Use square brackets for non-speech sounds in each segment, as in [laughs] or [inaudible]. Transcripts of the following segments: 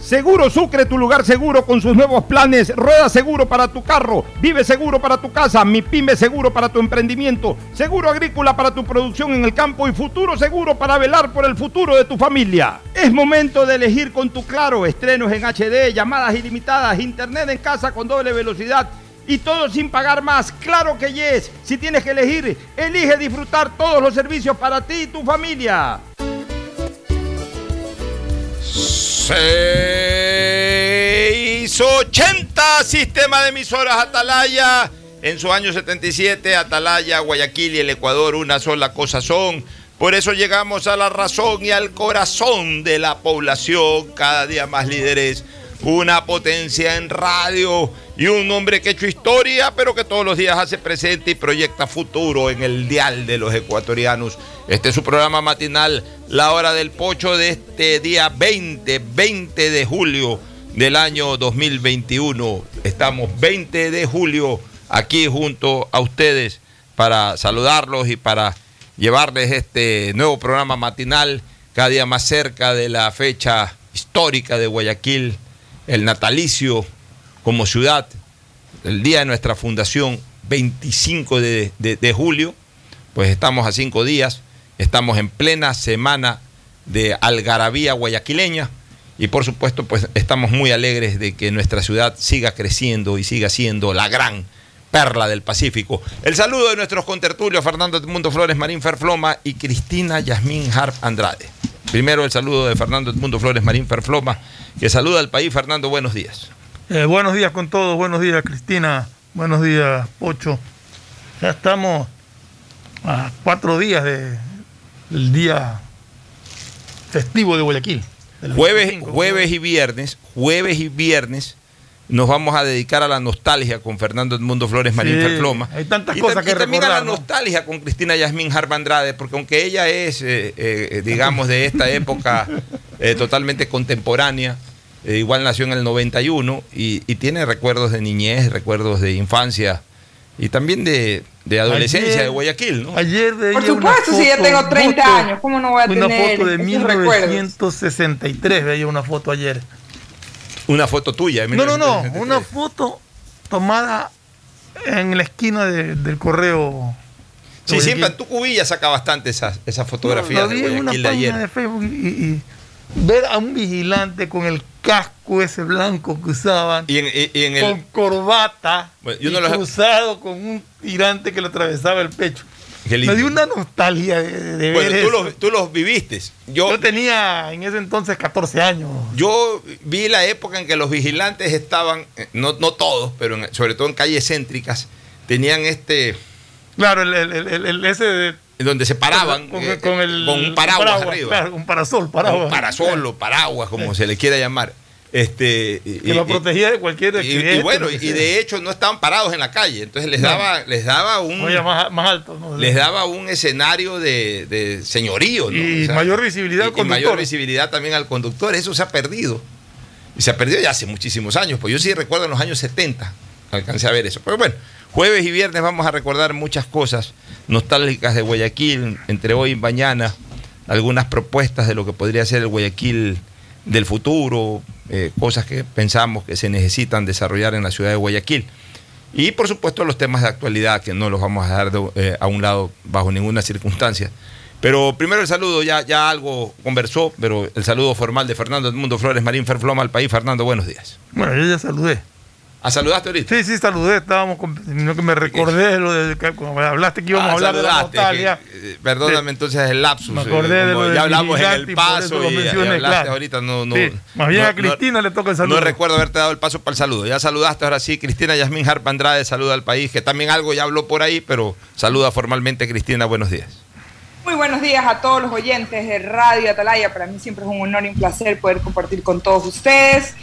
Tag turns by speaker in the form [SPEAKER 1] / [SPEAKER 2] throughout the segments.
[SPEAKER 1] Seguro Sucre, tu lugar seguro con sus nuevos planes. Rueda seguro para tu carro, vive seguro para tu casa, mi pyme seguro para tu emprendimiento, seguro agrícola para tu producción en el campo y futuro seguro para velar por el futuro de tu familia. Es momento de elegir con tu claro estrenos en HD, llamadas ilimitadas, internet en casa con doble velocidad y todo sin pagar más. Claro que yes. Si tienes que elegir, elige disfrutar todos los servicios para ti y tu familia.
[SPEAKER 2] 680 Sistema de emisoras Atalaya. En su año 77, Atalaya, Guayaquil y el Ecuador una sola cosa son. Por eso llegamos a la razón y al corazón de la población, cada día más líderes, una potencia en radio y un hombre que ha hecho historia, pero que todos los días hace presente y proyecta futuro en el dial de los ecuatorianos. Este es su programa matinal, La Hora del Pocho, de este día 20, 20 de julio del año 2021. Estamos 20 de julio aquí junto a ustedes para saludarlos y para llevarles este nuevo programa matinal cada día más cerca de la fecha histórica de Guayaquil, el natalicio como ciudad, el día de nuestra fundación, 25 de, julio, pues estamos a cinco días, estamos en plena semana de algarabía guayaquileña y por supuesto pues estamos muy alegres de que nuestra ciudad siga creciendo y siga siendo la gran perla del Pacífico. El saludo de nuestros contertulios Fernando Edmundo Flores Marín Ferfloma y Cristina Yasmín Harp Andrade. Primero el saludo de Fernando Edmundo Flores Marín Ferfloma, que saluda al país. Fernando, buenos días.
[SPEAKER 3] Eh, buenos días con todos, buenos días Cristina, buenos días Pocho. Ya estamos a cuatro días de, del día festivo de Guayaquil.
[SPEAKER 2] Jueves,
[SPEAKER 3] 25.
[SPEAKER 2] jueves y viernes, jueves y viernes nos vamos a dedicar a la nostalgia con Fernando Edmundo Flores Marín
[SPEAKER 3] Sí, hay tantas
[SPEAKER 2] y,
[SPEAKER 3] cosas que
[SPEAKER 2] y también a la nostalgia con Cristina Yasmín Harp Andrade, porque aunque ella es, eh, eh, digamos, de esta época eh, totalmente contemporánea, eh, igual nació en el 91 y, y tiene recuerdos de niñez, recuerdos de infancia y también de, de adolescencia
[SPEAKER 3] Ayer-
[SPEAKER 2] de Guayaquil, ¿no?
[SPEAKER 3] Ayer veía
[SPEAKER 4] Por
[SPEAKER 3] una
[SPEAKER 4] supuesto, si ya
[SPEAKER 3] foto,
[SPEAKER 4] tengo 30
[SPEAKER 3] foto-
[SPEAKER 4] años, ¿cómo no voy a
[SPEAKER 3] una
[SPEAKER 4] tener
[SPEAKER 3] foto de
[SPEAKER 4] esos recuerdos?
[SPEAKER 3] 1963, veía una foto ayer.
[SPEAKER 2] Una foto tuya.
[SPEAKER 3] No, no, no,
[SPEAKER 2] 1963.
[SPEAKER 3] una foto tomada en la esquina de- del correo.
[SPEAKER 2] Sí, siempre
[SPEAKER 3] Guayaquil.
[SPEAKER 2] tu cubilla saca bastante esas, esas fotografías de
[SPEAKER 3] en una
[SPEAKER 2] Guayaquil de
[SPEAKER 3] página
[SPEAKER 2] ayer.
[SPEAKER 3] de Facebook y, ver a un vigilante con el casco ese blanco que usaban,
[SPEAKER 2] Y en, y- y en el,
[SPEAKER 3] con corbata,
[SPEAKER 2] Bueno, yo
[SPEAKER 3] y
[SPEAKER 2] los-
[SPEAKER 3] cruzado con un tirante que le atravesaba el pecho. Me dio una nostalgia de, de
[SPEAKER 2] Bueno,
[SPEAKER 3] ver
[SPEAKER 2] tú
[SPEAKER 3] eso.
[SPEAKER 2] los, tú los viviste. Yo,
[SPEAKER 3] Yo tenía en ese entonces 14 años.
[SPEAKER 2] yo vi la época en que los vigilantes estaban, eh, no, no todos, pero en- sobre todo en calles céntricas, tenían este,
[SPEAKER 3] Claro, el, el- el- el- ese de-
[SPEAKER 2] donde se paraban
[SPEAKER 3] con,
[SPEAKER 2] eh,
[SPEAKER 3] con el,
[SPEAKER 2] con un paraguas, arriba.
[SPEAKER 3] Claro, un parasol, paraguas.
[SPEAKER 2] Un parasol o paraguas, como se le quiera llamar. Este, y-
[SPEAKER 3] Que lo
[SPEAKER 2] y-
[SPEAKER 3] protegía de cualquier
[SPEAKER 2] y,
[SPEAKER 3] accidente.
[SPEAKER 2] y bueno,
[SPEAKER 3] lo
[SPEAKER 2] y de hecho no estaban parados en la calle, entonces les
[SPEAKER 3] No.
[SPEAKER 2] daba, les daba un,
[SPEAKER 3] Oye, más, más alto. ¿no?
[SPEAKER 2] les daba un escenario de, de señorío, ¿no?
[SPEAKER 3] Y mayor visibilidad al
[SPEAKER 2] y mayor
[SPEAKER 3] conductor.
[SPEAKER 2] visibilidad también al conductor. Eso se ha perdido. Y se ha perdido ya hace muchísimos años. Pues yo sí recuerdo en los años 70, alcancé a ver eso. Pero bueno, jueves y viernes vamos a recordar muchas cosas nostálgicas de Guayaquil, entre hoy y mañana, algunas propuestas de lo que podría ser el Guayaquil del futuro, eh, cosas que pensamos que se necesitan desarrollar en la ciudad de Guayaquil. Y por supuesto los temas de actualidad que no los vamos a dejar de- eh, a un lado bajo ninguna circunstancia. Pero primero el saludo, ya, ya algo conversó, pero el saludo formal de Fernando Edmundo Flores Marín Ferfloma al país. Fernando, buenos días.
[SPEAKER 3] Bueno, yo ya saludé.
[SPEAKER 2] ¿Ah, saludaste ahorita?
[SPEAKER 3] Sí, sí, saludé. Estábamos con, que me recordé lo de que cuando hablaste que íbamos
[SPEAKER 2] Ah,
[SPEAKER 3] a hablar de la
[SPEAKER 2] saludaste,
[SPEAKER 3] nostalgia.
[SPEAKER 2] que, eh, perdóname entonces el lapsus.
[SPEAKER 3] Me
[SPEAKER 2] eh,
[SPEAKER 3] acordé de
[SPEAKER 2] como
[SPEAKER 3] lo
[SPEAKER 2] ya hablamos en el paso y, hablaste
[SPEAKER 3] claro.
[SPEAKER 2] ahorita, no, no.
[SPEAKER 3] Sí, más bien
[SPEAKER 2] no-
[SPEAKER 3] a Cristina le toca el saludo.
[SPEAKER 2] No recuerdo haberte dado el paso para el saludo. Ya saludaste ahora sí, Cristina Yasmín Harp Andrade, saluda al país, que también algo ya habló por ahí, pero saluda formalmente Cristina, buenos días.
[SPEAKER 5] Muy buenos días a todos los oyentes de Radio Atalaya. Para mí siempre es un honor y un placer poder compartir con todos ustedes.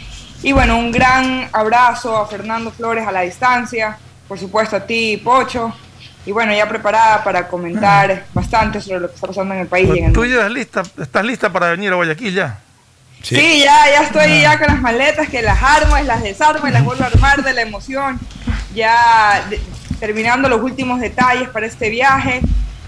[SPEAKER 5] Y bueno, un gran abrazo a Fernando Flores a la distancia, por supuesto a ti, Pocho. Y bueno, ya preparada para comentar bastante sobre lo que está pasando en el país. y en el
[SPEAKER 3] Tú ya estás lista, estás lista para venir a Guayaquil ya.
[SPEAKER 5] Sí, ya, ya estoy ya con las maletas que las armo, las desarmo y las vuelvo a armar de la emoción. Ya de- terminando los últimos detalles para este viaje.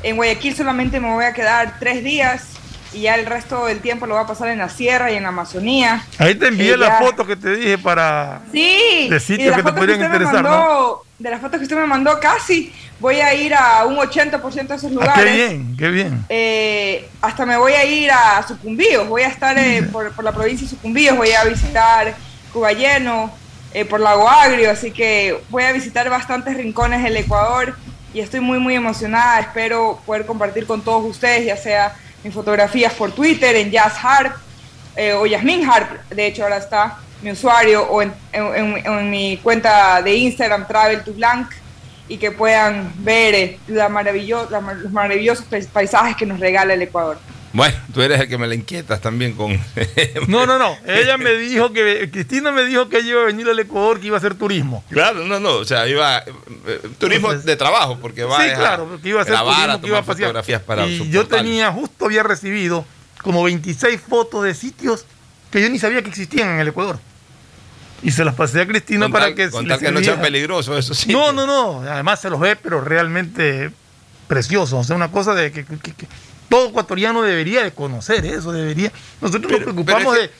[SPEAKER 5] En Guayaquil solamente me voy a quedar tres días y ya el resto del tiempo lo voy a pasar en la sierra y en la Amazonía.
[SPEAKER 3] Ahí te envié
[SPEAKER 5] Eh,
[SPEAKER 3] la
[SPEAKER 5] ya.
[SPEAKER 3] foto que te dije para.
[SPEAKER 5] Sí,
[SPEAKER 3] De sitios
[SPEAKER 5] las
[SPEAKER 3] que te
[SPEAKER 5] fotos
[SPEAKER 3] podrían interesar,
[SPEAKER 5] mandó- De las fotos que usted me mandó casi, voy a ir a un 80% de esos
[SPEAKER 3] Ah,
[SPEAKER 5] lugares.
[SPEAKER 3] qué bien, qué bien.
[SPEAKER 5] Eh, hasta me voy a ir a Sucumbíos, voy a estar eh, por, por la provincia de Sucumbíos, voy a visitar Cuballeno, eh, por Lago Agrio, así que voy a visitar bastantes rincones del Ecuador y estoy muy muy emocionada, espero poder compartir con todos ustedes, ya sea mis fotografías por Twitter, en Jazz Harp eh, o Yasmin Harp, de hecho ahora está mi usuario, o en, mi cuenta de Instagram Travel to Blanc y que puedan ver eh, la maravillo- los maravillosos pais- paisajes que nos regala el Ecuador.
[SPEAKER 2] Bueno, tú eres el que me la inquietas también con... [laughs]
[SPEAKER 3] No, no, no. Ella me dijo que. Cristina me dijo que ella iba a venir al Ecuador, que iba a hacer turismo.
[SPEAKER 2] Claro, no, no, o sea, iba eh, turismo
[SPEAKER 3] Entonces-
[SPEAKER 2] de trabajo, porque va
[SPEAKER 3] sí, claro, porque iba a hacer
[SPEAKER 2] grabar,
[SPEAKER 3] turismo,
[SPEAKER 2] a
[SPEAKER 3] que iba a pasear.
[SPEAKER 2] fotografías para
[SPEAKER 3] y yo tenía, justo había recibido como 26 fotos de sitios que yo ni sabía que existían en el Ecuador. Y se las pasé a Cristina
[SPEAKER 2] Con
[SPEAKER 3] para
[SPEAKER 2] tal-
[SPEAKER 3] que
[SPEAKER 2] con tal que no sean peligrosos, eso sí.
[SPEAKER 3] No, no, no. Además se los ve, pero realmente precioso. O sea, una cosa de que, que- que todo ecuatoriano debería de conocer eso, debería. Nosotros
[SPEAKER 2] Pero-
[SPEAKER 3] nos preocupamos de,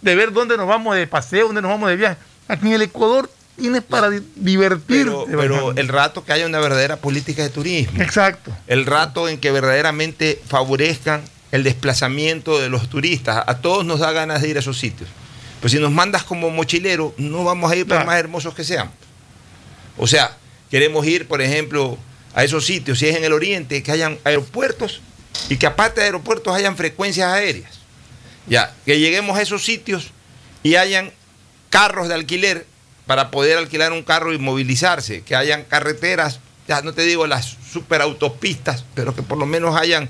[SPEAKER 3] de ver dónde nos vamos de paseo, dónde nos vamos de viaje. Aquí en el Ecuador tienes para di- divertirte.
[SPEAKER 2] Pero, el rato que haya una verdadera política de turismo,
[SPEAKER 3] Exacto.
[SPEAKER 2] el rato en que verdaderamente favorezcan el desplazamiento de los turistas, a todos nos da ganas de ir a esos sitios. Pues si nos mandas como mochilero, no vamos a ir por
[SPEAKER 3] Claro.
[SPEAKER 2] más hermosos que sean. O sea, queremos ir, por ejemplo, a esos sitios, si es en el oriente, que hayan aeropuertos y que aparte de aeropuertos hayan frecuencias aéreas. Ya, que lleguemos a esos sitios y hayan carros de alquiler para poder alquilar un carro y movilizarse, que hayan carreteras, ya no te digo las superautopistas, pero que por lo menos hayan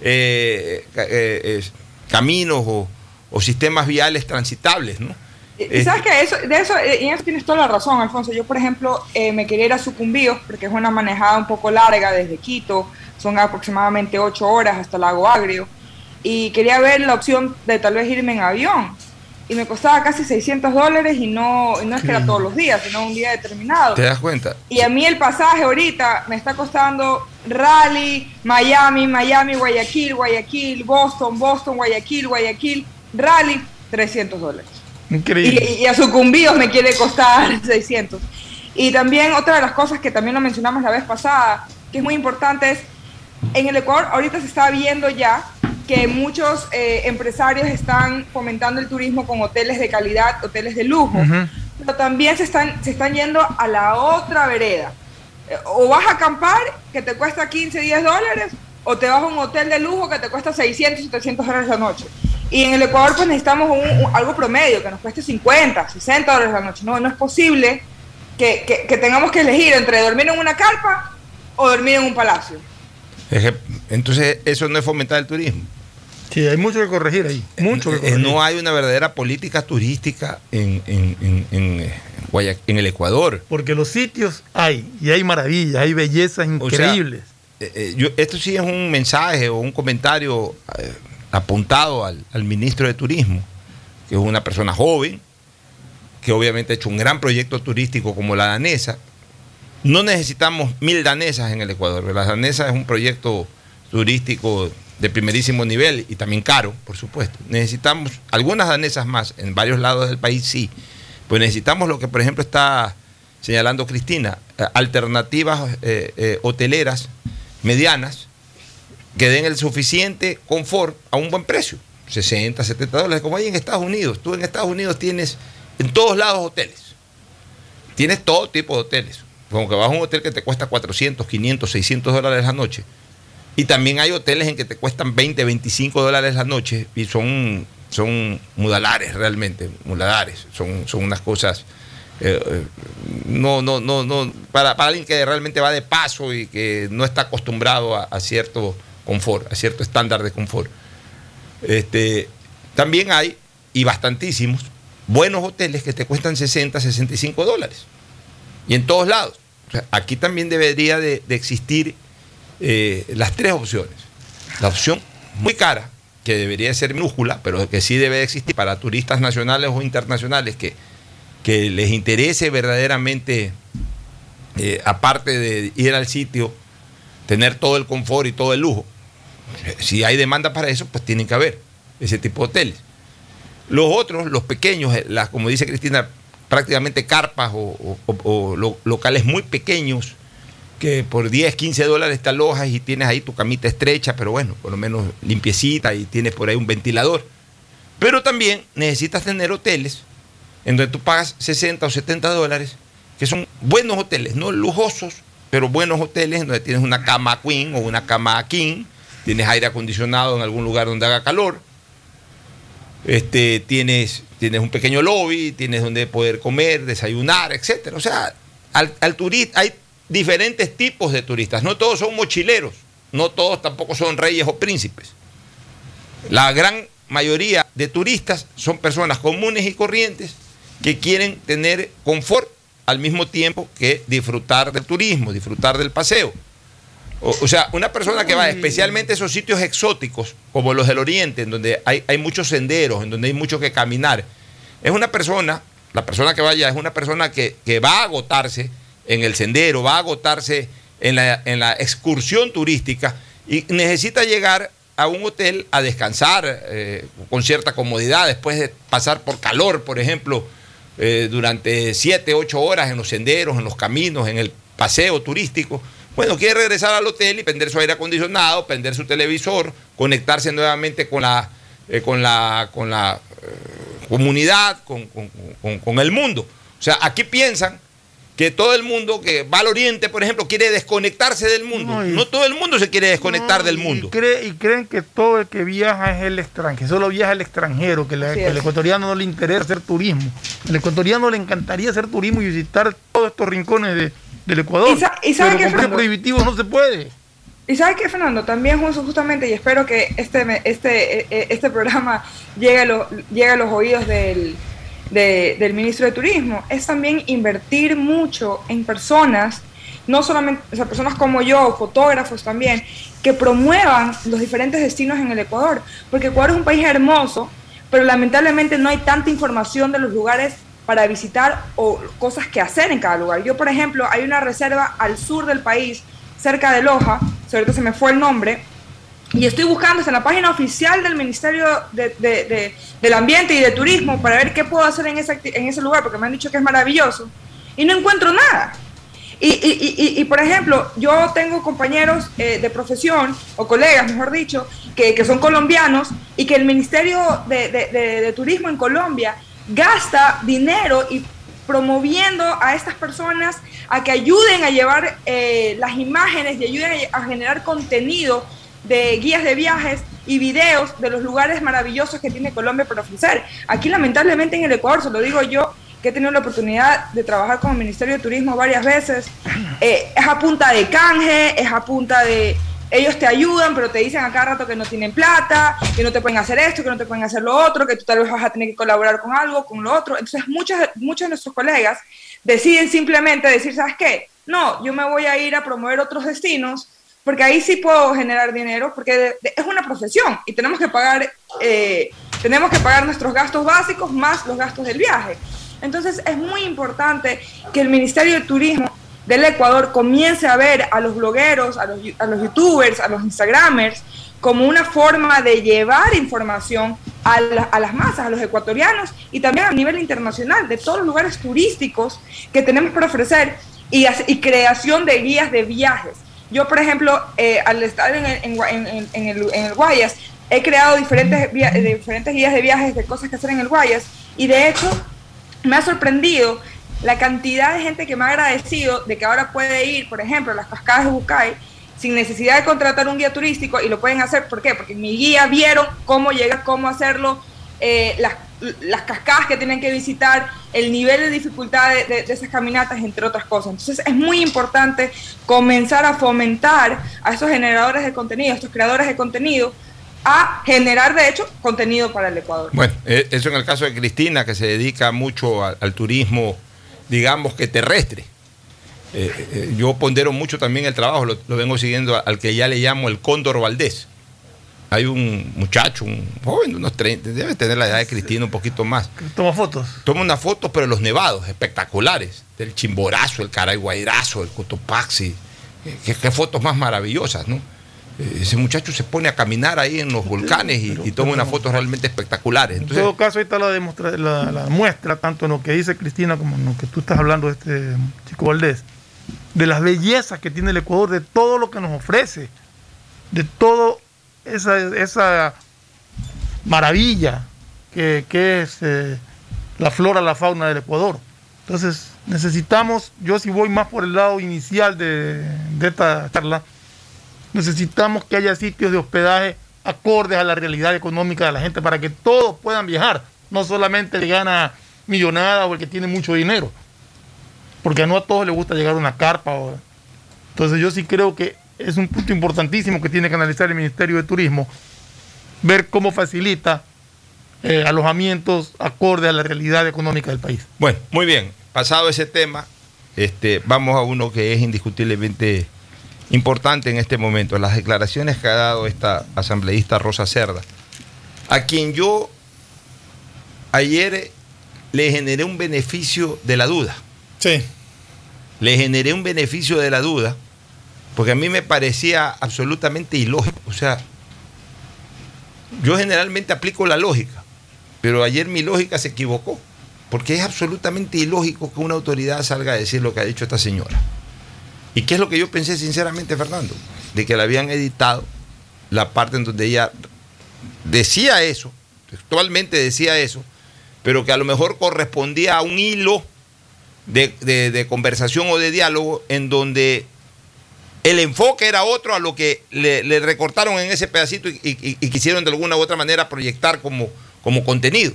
[SPEAKER 2] eh, eh, eh, caminos o, o sistemas viales transitables, ¿no?
[SPEAKER 5] Y-
[SPEAKER 2] Eh,
[SPEAKER 5] sabes que eso, de eso, eh, eso tienes toda la razón, Alfonso. Yo, por ejemplo, eh, me quería ir a Sucumbíos porque es una manejada un poco larga desde Quito, son aproximadamente ocho horas hasta Lago Agrio, y quería ver la opción de tal vez irme en avión. Y me costaba casi 600 dólares y no, y no es que era todos los días, sino un día determinado.
[SPEAKER 2] ¿Te das cuenta?
[SPEAKER 5] Y a mí el pasaje ahorita me está costando Raleigh, Miami, Miami, Guayaquil, Guayaquil, Boston, Boston, Guayaquil, Guayaquil, Raleigh, 300 dólares.
[SPEAKER 3] Increíble.
[SPEAKER 5] Y, y a sucumbidos me quiere costar [laughs] 600. Y también otra de las cosas que también lo mencionamos la vez pasada, que es muy importante, es en el Ecuador ahorita se está viendo ya que muchos eh, empresarios están fomentando el turismo con hoteles de calidad, hoteles de lujo,
[SPEAKER 3] Ujú.
[SPEAKER 5] pero también se están, se están yendo a la otra vereda. Eh, O vas a acampar, que te cuesta 15, 10 dólares, o te vas a un hotel de lujo que te cuesta 600, 700 dólares la noche. Y en el Ecuador pues necesitamos un- un- algo promedio, que nos cueste 50, 60 dólares la noche. No, no es posible que, que- que tengamos que elegir entre dormir en una carpa o dormir en un palacio.
[SPEAKER 2] Entonces, eso no es fomentar el turismo.
[SPEAKER 3] Sí, hay mucho que corregir ahí. Mucho que
[SPEAKER 2] Eh,
[SPEAKER 3] corregir.
[SPEAKER 2] no hay una verdadera política turística en, en- en- en, eh, en el Ecuador.
[SPEAKER 3] Porque los sitios hay, y hay maravillas, hay bellezas
[SPEAKER 2] O sea,
[SPEAKER 3] increíbles.
[SPEAKER 2] Eh, eh, yo- esto sí es un mensaje o un comentario eh, apuntado al, al ministro de Turismo, que es una persona joven, que obviamente ha hecho un gran proyecto turístico como la danesa. No necesitamos mil danesas en el Ecuador. La danesa es un proyecto turístico de primerísimo nivel y también caro, por supuesto. Necesitamos algunas danesas más, en varios lados del país sí, pues necesitamos lo que por ejemplo está señalando Cristina, eh, alternativas eh, eh, hoteleras medianas que den el suficiente confort a un buen precio, 60, 70 dólares, como hay en Estados Unidos. Tú en Estados Unidos tienes en todos lados hoteles, tienes todo tipo de hoteles, como que vas a un hotel que te cuesta 400, 500, 600 dólares la noche y también hay hoteles en que te cuestan 20, 25 dólares la noche y son, son mudalares realmente, mudalares. Son, son unas cosas. Eh, eh, no, no, no, no. Para, alguien que realmente va de paso y que no está acostumbrado a, cierto confort, a cierto estándar de confort. Este, también hay, y bastantísimos, buenos hoteles que te cuestan 60, 65 dólares. Y en todos lados. aquí también debería de existir eh, las tres opciones. La opción muy cara, que debería ser minúscula, pero que sí debe existir para turistas nacionales o internacionales que, que les interese verdaderamente, eh, aparte de ir al sitio, tener todo el confort y todo el lujo. Si hay demanda para eso, pues tienen que haber ese tipo de hoteles. Los otros, los pequeños, eh, las, como dice Cristina, prácticamente carpas o locales muy pequeños, que por 10, 15 dólares te alojas y tienes ahí tu camita estrecha, pero bueno, por lo menos limpiecita y tienes por ahí un ventilador. Pero también necesitas tener hoteles en donde tú pagas 60 o 70 dólares, que son buenos hoteles, no lujosos, pero buenos hoteles en donde tienes una cama queen o una cama king, tienes aire acondicionado en algún lugar donde haga calor, este, tienes, tienes un pequeño lobby, tienes donde poder comer, desayunar, etc. O sea, al turista hay diferentes tipos de turistas. No todos son mochileros, no todos tampoco son reyes o príncipes. La gran mayoría de turistas son personas comunes y corrientes que quieren tener confort al mismo tiempo que disfrutar del turismo, disfrutar del paseo. O, sea, una persona que va especialmente a esos sitios exóticos, como los del Oriente, en donde hay, hay muchos senderos, en donde hay mucho que caminar, es una persona, la persona que vaya es una persona que, que va a agotarse en el sendero, va a agotarse en la, en la excursión turística y necesita llegar a un hotel a descansar eh, con cierta comodidad después de pasar por calor, por ejemplo, eh, durante 7, 8 horas en los senderos, en los caminos, en el paseo turístico. Bueno, quiere regresar al hotel y prender su aire acondicionado, prender su televisor, conectarse nuevamente con la, eh, con la, con la comunidad, con, con el mundo. O sea, aquí piensan que todo el mundo que va al oriente, por ejemplo, quiere desconectarse del mundo. No, todo el mundo se quiere desconectar del mundo.
[SPEAKER 3] Y, creen que todo el que viaja es el extranjero, solo viaja el extranjero, que, el ecuatoriano no le interesa hacer turismo. El ecuatoriano le encantaría hacer turismo y visitar todos estos rincones del Ecuador.
[SPEAKER 5] Y, sabe
[SPEAKER 3] pero con prohibitivos no se puede.
[SPEAKER 5] Y sabes qué, Fernando, también justamente, y espero que este, este, e, e, este programa llegue llegue a los oídos del, del ministro de Turismo, es también invertir mucho en personas, no solamente, o sea, personas como yo, fotógrafos también, que promuevan los diferentes destinos en el Ecuador, porque Ecuador es un país hermoso, pero lamentablemente no hay tanta información de los lugares para visitar o cosas que hacer en cada lugar. Yo, por ejemplo, hay una reserva al sur del país, cerca de Loja, ahorita se me fue el nombre, y estoy buscando en la página oficial del Ministerio del Ambiente y de Turismo para ver qué puedo hacer en ese, en ese lugar, porque me han dicho que es maravilloso, y no encuentro nada. Y, por ejemplo, yo tengo compañeros eh, de profesión, o colegas, mejor dicho, que, que, son colombianos, y que el Ministerio de, Turismo en Colombia gasta dinero y promoviendo a estas personas a que ayuden a llevar eh, las imágenes y ayuden a generar contenido de guías de viajes y videos de los lugares maravillosos que tiene Colombia para ofrecer. Aquí lamentablemente en el Ecuador, se lo digo yo, que he tenido la oportunidad de trabajar con el Ministerio de Turismo varias veces, eh, es a punta de canje, es a punta de... Ellos te ayudan, pero te dicen a cada rato que no tienen plata, que no te pueden hacer esto, que no te pueden hacer lo otro, que tú tal vez vas a tener que colaborar con algo, con lo otro. Entonces muchos, muchos de nuestros colegas deciden simplemente decir, ¿sabes qué? No, yo me voy a ir a promover otros destinos porque ahí sí puedo generar dinero, porque es una profesión y tenemos que pagar, eh, tenemos que pagar nuestros gastos básicos más los gastos del viaje. Entonces es muy importante que el Ministerio de Turismo del Ecuador comience a ver a los blogueros, a los, a los youtubers, a los instagramers, como una forma de llevar información a, las masas, a los ecuatorianos y también a nivel internacional, de todos los lugares turísticos que tenemos para ofrecer y, creación de guías de viajes. Yo, por ejemplo, eh, al estar en el, Guayas, he creado diferentes, diferentes guías de viajes de cosas que hacer en el Guayas y de hecho me ha sorprendido la cantidad de gente que me ha agradecido de que ahora puede ir, por ejemplo, a las cascadas de Bucay sin necesidad de contratar un guía turístico y lo pueden hacer. ¿Por qué? Porque en mi guía vieron cómo llegar, cómo hacerlo, eh, las, cascadas que tienen que visitar, el nivel de dificultad de, esas caminatas, entre otras cosas. Entonces es muy importante comenzar a fomentar a esos generadores de contenido, a estos creadores de contenido, a generar, de hecho, contenido para el Ecuador.
[SPEAKER 2] Bueno, eh, eso en el caso de Cristina, que se dedica mucho al turismo, digamos que terrestre eh, eh, yo pondero mucho también el trabajo, lo, vengo siguiendo al que ya le llamo el Cóndor Valdés. Hay un muchacho, un joven de unos 30, debe tener la edad de Cristina un poquito más.
[SPEAKER 3] Toma fotos.
[SPEAKER 2] Toma unas fotos, pero los nevados, espectaculares. Del Chimborazo, el Caraguairazo, el Cotopaxi. Eh, qué, fotos más maravillosas, ¿no? Ese muchacho se pone a caminar ahí en los volcanes y, toma unas fotos realmente espectaculares.
[SPEAKER 3] en todo caso, ahí está la, demostra la, la, muestra, tanto en lo que dice Cristina como en lo que tú estás hablando de este chico Valdés de las bellezas que tiene el Ecuador, de todo lo que nos ofrece, de todo esa, esa maravilla que, es eh, la flora, la fauna del Ecuador. Entonces, necesitamos, yo si voy más por el lado inicial de, de esta charla, necesitamos que haya sitios de hospedaje acordes a la realidad económica de la gente para que todos puedan viajar, no solamente el que gana millonada o el que tiene mucho dinero porque no a todos les gusta llegar a una carpa. Entonces yo sí creo que es un punto importantísimo que tiene que analizar el Ministerio de Turismo, ver cómo facilita eh, alojamientos acorde a la realidad económica del país.
[SPEAKER 2] Bueno, muy bien, pasado ese tema, este, vamos a uno que es indiscutiblemente importante en este momento, las declaraciones que ha dado esta asambleísta Rosa Cerda, a quien yo ayer le generé un beneficio de la duda.
[SPEAKER 3] Sí
[SPEAKER 2] le generé un beneficio de la duda, porque a mí me parecía absolutamente ilógico. O sea, yo generalmente aplico la lógica, pero ayer mi lógica se equivocó, porque es absolutamente ilógico que una autoridad salga a decir lo que ha dicho esta señora. ¿Y qué es lo que yo pensé sinceramente, Fernando? De que la habían editado la parte en donde ella decía eso, textualmente decía eso, pero que a lo mejor correspondía a un hilo de, conversación o de diálogo en donde el enfoque era otro a lo que le, recortaron en ese pedacito y, quisieron de alguna u otra manera proyectar como, como contenido.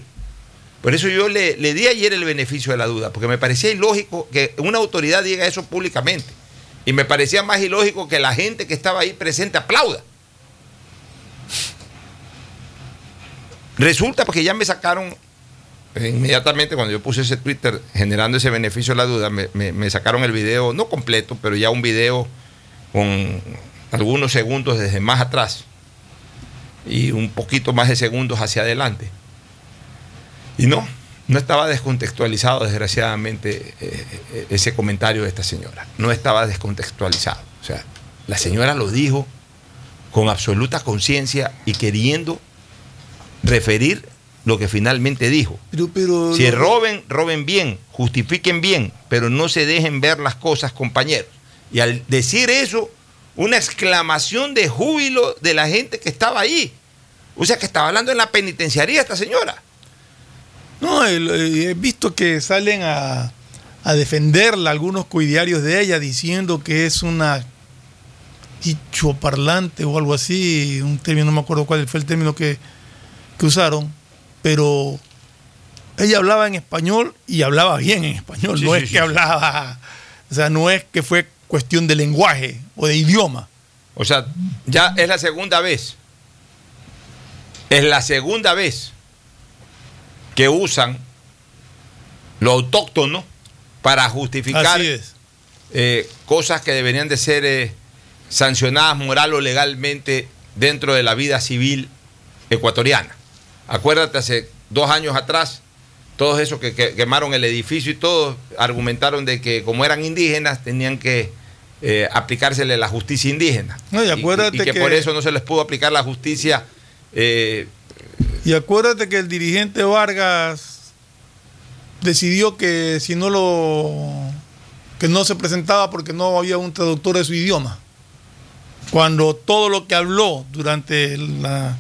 [SPEAKER 2] Por eso yo le, le, di ayer el beneficio de la duda, porque me parecía ilógico que una autoridad diga eso públicamente. Y me parecía más ilógico que la gente que estaba ahí presente aplauda. Resulta porque ya me sacaron eh, inmediatamente cuando yo puse ese Twitter generando ese beneficio de la duda, me, sacaron el video, no completo, pero ya un video con algunos segundos desde más atrás y un poquito más de segundos hacia adelante. Y no, no estaba descontextualizado, desgraciadamente, eh, eh, ese comentario de esta señora. No estaba descontextualizado. O sea, la señora lo dijo con absoluta conciencia y queriendo referir lo que finalmente dijo.
[SPEAKER 3] Pero,
[SPEAKER 2] si roben, roben bien, justifiquen bien, pero no se dejen ver las cosas, compañeros. Y al decir eso, una exclamación de júbilo de la gente que estaba ahí. O sea, que estaba hablando en la penitenciaría esta señora.
[SPEAKER 3] No, he visto que salen a, a defenderla algunos coidiarios de ella diciendo que es una dicho parlante o algo así, un término, no me acuerdo cuál fue el término que, que usaron pero ella hablaba en español y hablaba bien en español, no es que hablaba, o sea, no es que fue cuestión de lenguaje o de idioma.
[SPEAKER 2] O sea, ya es la segunda vez, es la segunda vez que usan lo autóctono para justificar eh, cosas que deberían de ser eh, sancionadas moral o legalmente dentro de la vida civil ecuatoriana. Acuérdate, hace dos años atrás, todos esos que, quemaron el edificio y todos argumentaron de que como eran indígenas tenían que eh, aplicársele la justicia indígena.
[SPEAKER 3] No, y acuérdate
[SPEAKER 2] que,
[SPEAKER 3] que-
[SPEAKER 2] por eso no se les pudo aplicar la justicia. eh,
[SPEAKER 3] Y acuérdate que el dirigente Vargas decidió que si no lo que no se presentaba porque no había un traductor de su idioma. Cuando todo lo que habló durante la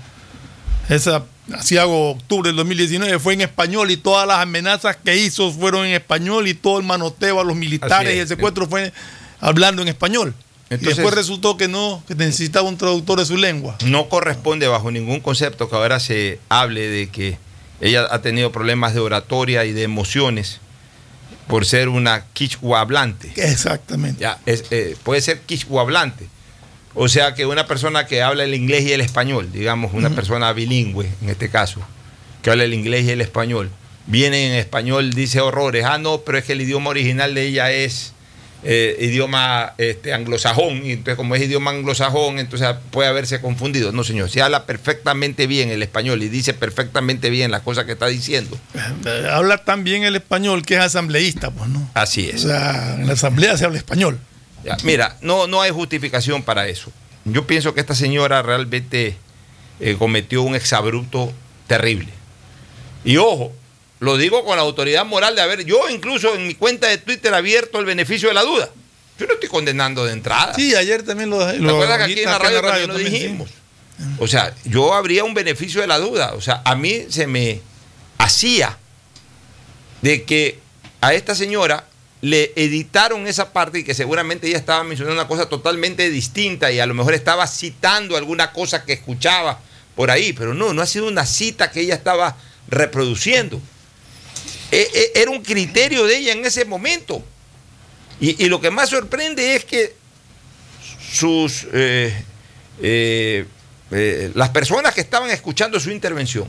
[SPEAKER 3] esa así hago octubre del 2019 fue en español y todas las amenazas que hizo fueron en español y todo el manoteo a los militares
[SPEAKER 2] es.
[SPEAKER 3] y el secuestro fue hablando en español.
[SPEAKER 2] Entonces-
[SPEAKER 3] y después resultó que no, que necesitaba un traductor de su lengua.
[SPEAKER 2] no corresponde bajo ningún concepto que ahora se hable de que ella ha tenido problemas de oratoria y de emociones por ser una quichua hablante.
[SPEAKER 3] Exactamente.
[SPEAKER 2] Ya, es, eh, puede ser quichua hablante. O sea que una persona que habla el inglés y el español, digamos, una persona bilingüe en este caso, que habla el inglés y el español, viene en español, dice horrores. Ah, no, pero es que el idioma original de ella es eh, idioma este, anglosajón, y entonces como es idioma anglosajón, entonces puede haberse confundido. No, señor, si habla perfectamente bien el español y dice perfectamente bien las cosas que está diciendo,
[SPEAKER 3] Eh, Habla tan bien el español que es asambleísta, pues, ¿no?
[SPEAKER 2] así
[SPEAKER 3] O
[SPEAKER 2] es.
[SPEAKER 3] sea, en la asamblea se habla español.
[SPEAKER 2] Ya, mira, no, no hay justificación para eso. Yo pienso que esta señora realmente eh, cometió un exabrupto terrible. Y ojo, lo digo con la autoridad moral de haber, yo incluso en mi cuenta de Twitter abierto el beneficio de la duda. Yo no estoy condenando de entrada.
[SPEAKER 3] Sí, ayer también lo
[SPEAKER 2] ¿Te acuerdas que aquí en la radio, también lo
[SPEAKER 3] sí.
[SPEAKER 2] dijimos? O sea, yo habría un beneficio de la duda. O sea, a mí se me hacía de que a esta señora le editaron esa parte y que seguramente ella estaba mencionando una cosa totalmente distinta y a lo mejor estaba citando alguna cosa que escuchaba por ahí, pero no, no ha sido una cita que ella estaba reproduciendo. E- e- Era un criterio de ella en ese momento. Y, lo que más sorprende es que sus eh, eh, eh, las personas que estaban escuchando su intervención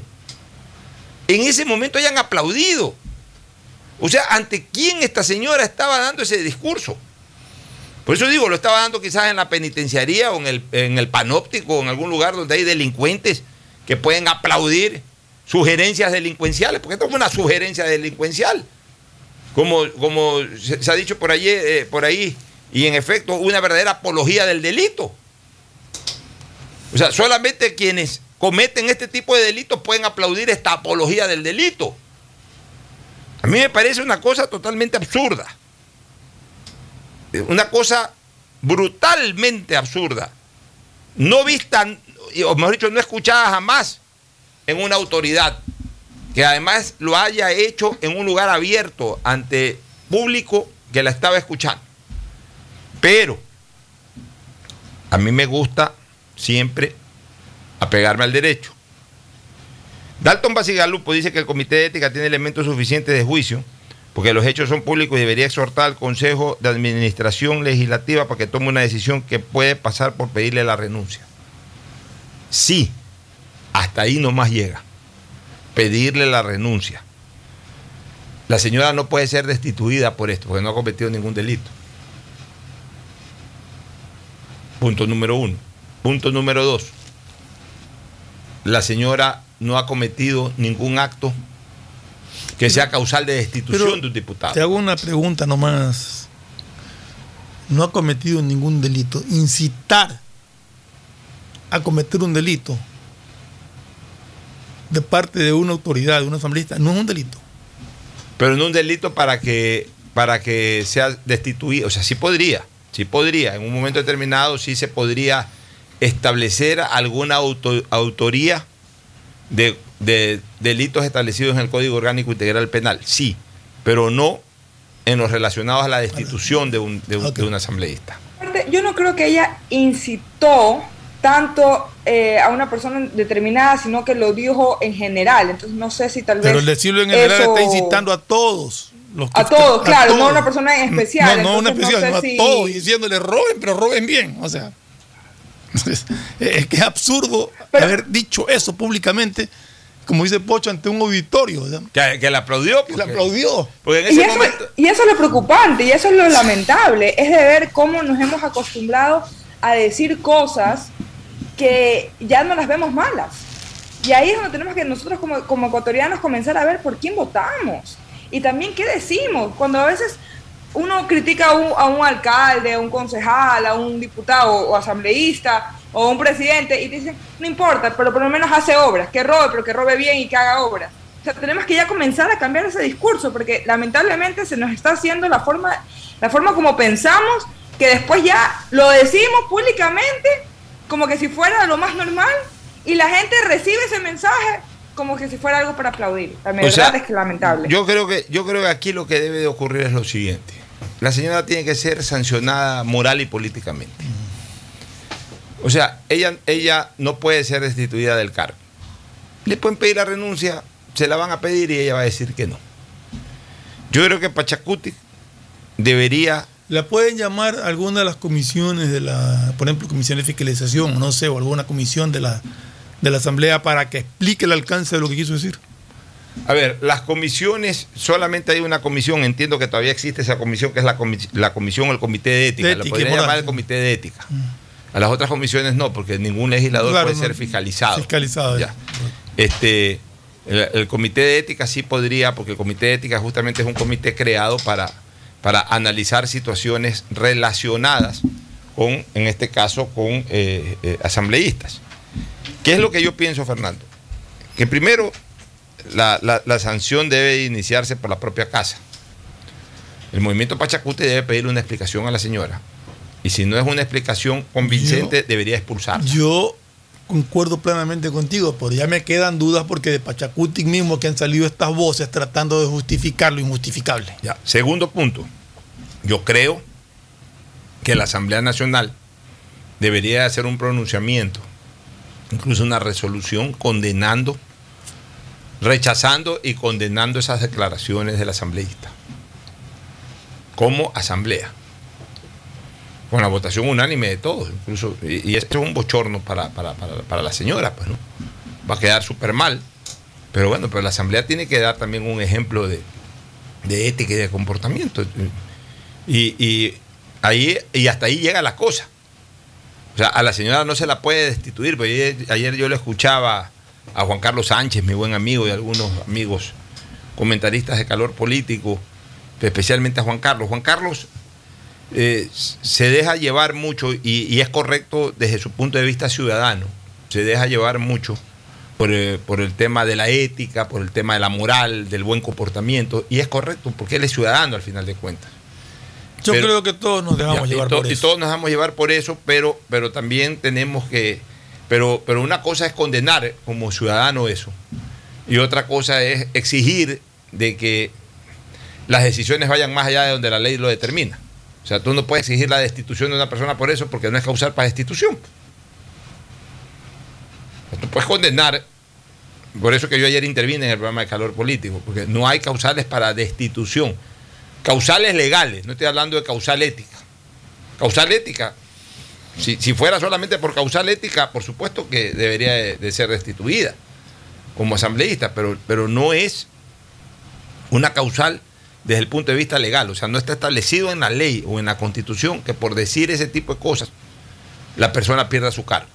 [SPEAKER 2] en ese momento hayan aplaudido. O sea, ¿ante quién esta señora estaba dando ese discurso? Por eso digo, lo estaba dando quizás en la penitenciaría o en el, en el panóptico o en algún lugar donde hay delincuentes que pueden aplaudir sugerencias delincuenciales, porque esto es una sugerencia delincuencial. Como, como se, ha dicho por, eh, por ahí, y en efecto, una verdadera apología del delito. O sea, solamente quienes cometen este tipo de delitos pueden aplaudir esta apología del delito. A mí me parece una cosa totalmente absurda. Una cosa brutalmente absurda. No vista, o mejor dicho, no escuchada jamás en una autoridad. Que además lo haya hecho en un lugar abierto ante público que la estaba escuchando. Pero a mí me gusta siempre apegarme al derecho. Dalton Basigalupo dice que el Comité de Ética tiene elementos suficientes de juicio porque los hechos son públicos y debería exhortar al Consejo de Administración Legislativa para que tome una decisión que puede pasar por pedirle la renuncia. Sí, hasta ahí nomás llega. Pedirle la renuncia. La señora no puede ser destituida por esto, porque no ha cometido ningún delito. Punto número uno. Punto número dos. La señora no ha cometido ningún acto que sea causal de destitución
[SPEAKER 3] Pero
[SPEAKER 2] de un diputado.
[SPEAKER 3] Te hago una pregunta nomás. No ha cometido ningún delito. Incitar a cometer un delito de parte de una autoridad, de una asambleísta, no es un delito.
[SPEAKER 2] Pero no un delito para que, para que sea destituido. O sea, sí podría, sí podría. En un momento determinado sí se podría establecer alguna auto- autoría de, de delitos establecidos en el Código Orgánico Integral Penal. Sí, pero no en los relacionados a la destitución de un, de un- de un asambleísta.
[SPEAKER 5] Yo no creo que ella incitó tanto eh, a una persona determinada, sino que lo dijo en general. Entonces no sé si tal vez...
[SPEAKER 3] Pero el decirlo en general
[SPEAKER 5] eso-
[SPEAKER 3] está incitando a todos. Los que
[SPEAKER 5] A todos,
[SPEAKER 3] están-
[SPEAKER 5] claro, no a una persona en especial,
[SPEAKER 3] No, no a una
[SPEAKER 5] no
[SPEAKER 3] especial,
[SPEAKER 5] sé
[SPEAKER 3] no a
[SPEAKER 5] si-
[SPEAKER 3] todos, y diciéndole roben, pero roben bien. O sea, es, es que es absurdo
[SPEAKER 5] Pero-
[SPEAKER 3] haber dicho eso públicamente, como dice Pocho, ante un auditorio. o sea,
[SPEAKER 2] Que, que le aplaudió.
[SPEAKER 3] que le
[SPEAKER 2] porque-
[SPEAKER 3] aplaudió.
[SPEAKER 2] Porque en
[SPEAKER 5] Y eso,
[SPEAKER 2] momento...
[SPEAKER 5] y eso es lo preocupante, y eso es lo lamentable, es de ver cómo nos hemos acostumbrado a decir cosas que ya no las vemos malas. Y ahí es donde tenemos que nosotros como, como ecuatorianos comenzar a ver por quién votamos. Y también qué decimos, cuando a veces uno critica a un, a un alcalde, a un concejal, a un diputado o asambleísta o un presidente y te dicen, no importa, pero por lo menos hace obras, que robe, pero que robe bien y que haga obras. O sea, tenemos que ya comenzar a cambiar ese discurso porque lamentablemente se nos está haciendo la forma, la forma como pensamos, que después ya lo decimos públicamente como que si fuera lo más normal y la gente recibe ese mensaje como que si fuera algo para aplaudir. La verdad es que lamentable.
[SPEAKER 2] Yo creo que, yo creo que aquí lo que debe de ocurrir es lo siguiente. La señora tiene que ser sancionada moral y políticamente. O sea, ella, ella no puede ser destituida del cargo. Le pueden pedir la renuncia, se la van a pedir y ella va a decir que no. Yo creo que Pachacuti debería...
[SPEAKER 3] ¿La pueden llamar alguna de las comisiones de la, por ejemplo, comisión de fiscalización, no sé, o alguna comisión de la, de la Asamblea para que explique el alcance de lo que quiso decir?
[SPEAKER 2] A ver, las comisiones, solamente hay una comisión, entiendo que todavía existe esa comisión, que es la, la comisión o el comité de ética, de ética la podría llamar el comité de ética. Mm. A las otras comisiones no, porque ningún legislador puede ser fiscalizado.
[SPEAKER 3] Fiscalizado.
[SPEAKER 2] Ya. Este, el, comité de ética sí podría, porque el comité de ética justamente es un comité creado para, para analizar situaciones relacionadas con, en este caso, con eh, eh, asambleístas. ¿Qué es lo que yo pienso, Fernando? Que primero la, la, sanción debe iniciarse por la propia casa. El movimiento Pachacuti debe pedirle una explicación a la señora y si no es una explicación convincente, debería expulsar.
[SPEAKER 3] Yo concuerdo plenamente contigo, pero ya me quedan dudas porque de Pachacuti mismo que han salido estas voces tratando de justificar lo injustificable.
[SPEAKER 2] Segundo punto, yo creo que la Asamblea Nacional debería hacer un pronunciamiento, incluso una resolución condenando, rechazando y condenando esas declaraciones del asambleísta como asamblea con la votación unánime de todos, incluso, y, esto es un bochorno para, la señora, pues, ¿no? Va a quedar súper mal. Pero bueno, pero la Asamblea tiene que dar también un ejemplo de, ética y de comportamiento. Y, ahí, y hasta ahí llega la cosa. O sea, a la señora no se la puede destituir. Ayer, ayer yo le escuchaba a Juan Carlos Sánchez, mi buen amigo, y algunos amigos comentaristas de calor político, especialmente a Juan Carlos. Juan Carlos eh, se deja llevar mucho, y, es correcto desde su punto de vista ciudadano, se deja llevar mucho por, eh, el tema de la ética, por el tema de la moral, del buen comportamiento, y es correcto porque él es ciudadano al final de cuentas.
[SPEAKER 3] Yo creo que todos nos dejamos llevar por eso.
[SPEAKER 2] Y todos nos dejamos llevar por eso, pero, pero también tenemos que... Pero, pero una cosa es condenar como ciudadano eso, y otra cosa es exigir de que las decisiones vayan más allá de donde la ley lo determina. O sea, tú no puedes exigir la destitución de una persona por eso porque no es causal para destitución. tú puedes condenar, por eso que yo ayer intervine en el programa de calor político, porque no hay causales para destitución. Causales legales, no estoy hablando de causal ética. Causal ética, si, fuera solamente por causal ética, por supuesto que debería de, ser destituida como asambleísta, pero, pero no es una causal desde el punto de vista legal. O sea, no está establecido en la ley o en la constitución que por decir ese tipo de cosas la persona pierda su cargo.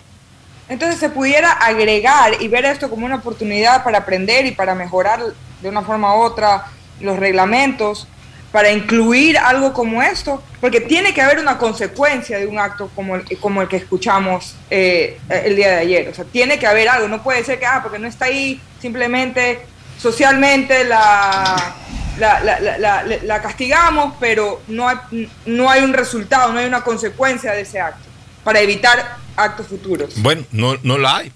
[SPEAKER 5] Entonces se pudiera agregar y ver esto como una oportunidad para aprender y para mejorar de una forma u otra los reglamentos, para incluir algo como esto, porque tiene que haber una consecuencia de un acto como el, como el que escuchamos eh, el día de ayer. O sea, tiene que haber algo, no puede ser que, ah, porque no está ahí, simplemente socialmente la la, la, la, castigamos, pero no hay, no hay un resultado, no hay una consecuencia de ese acto, para evitar actos futuros.
[SPEAKER 2] Bueno, no, no la hay.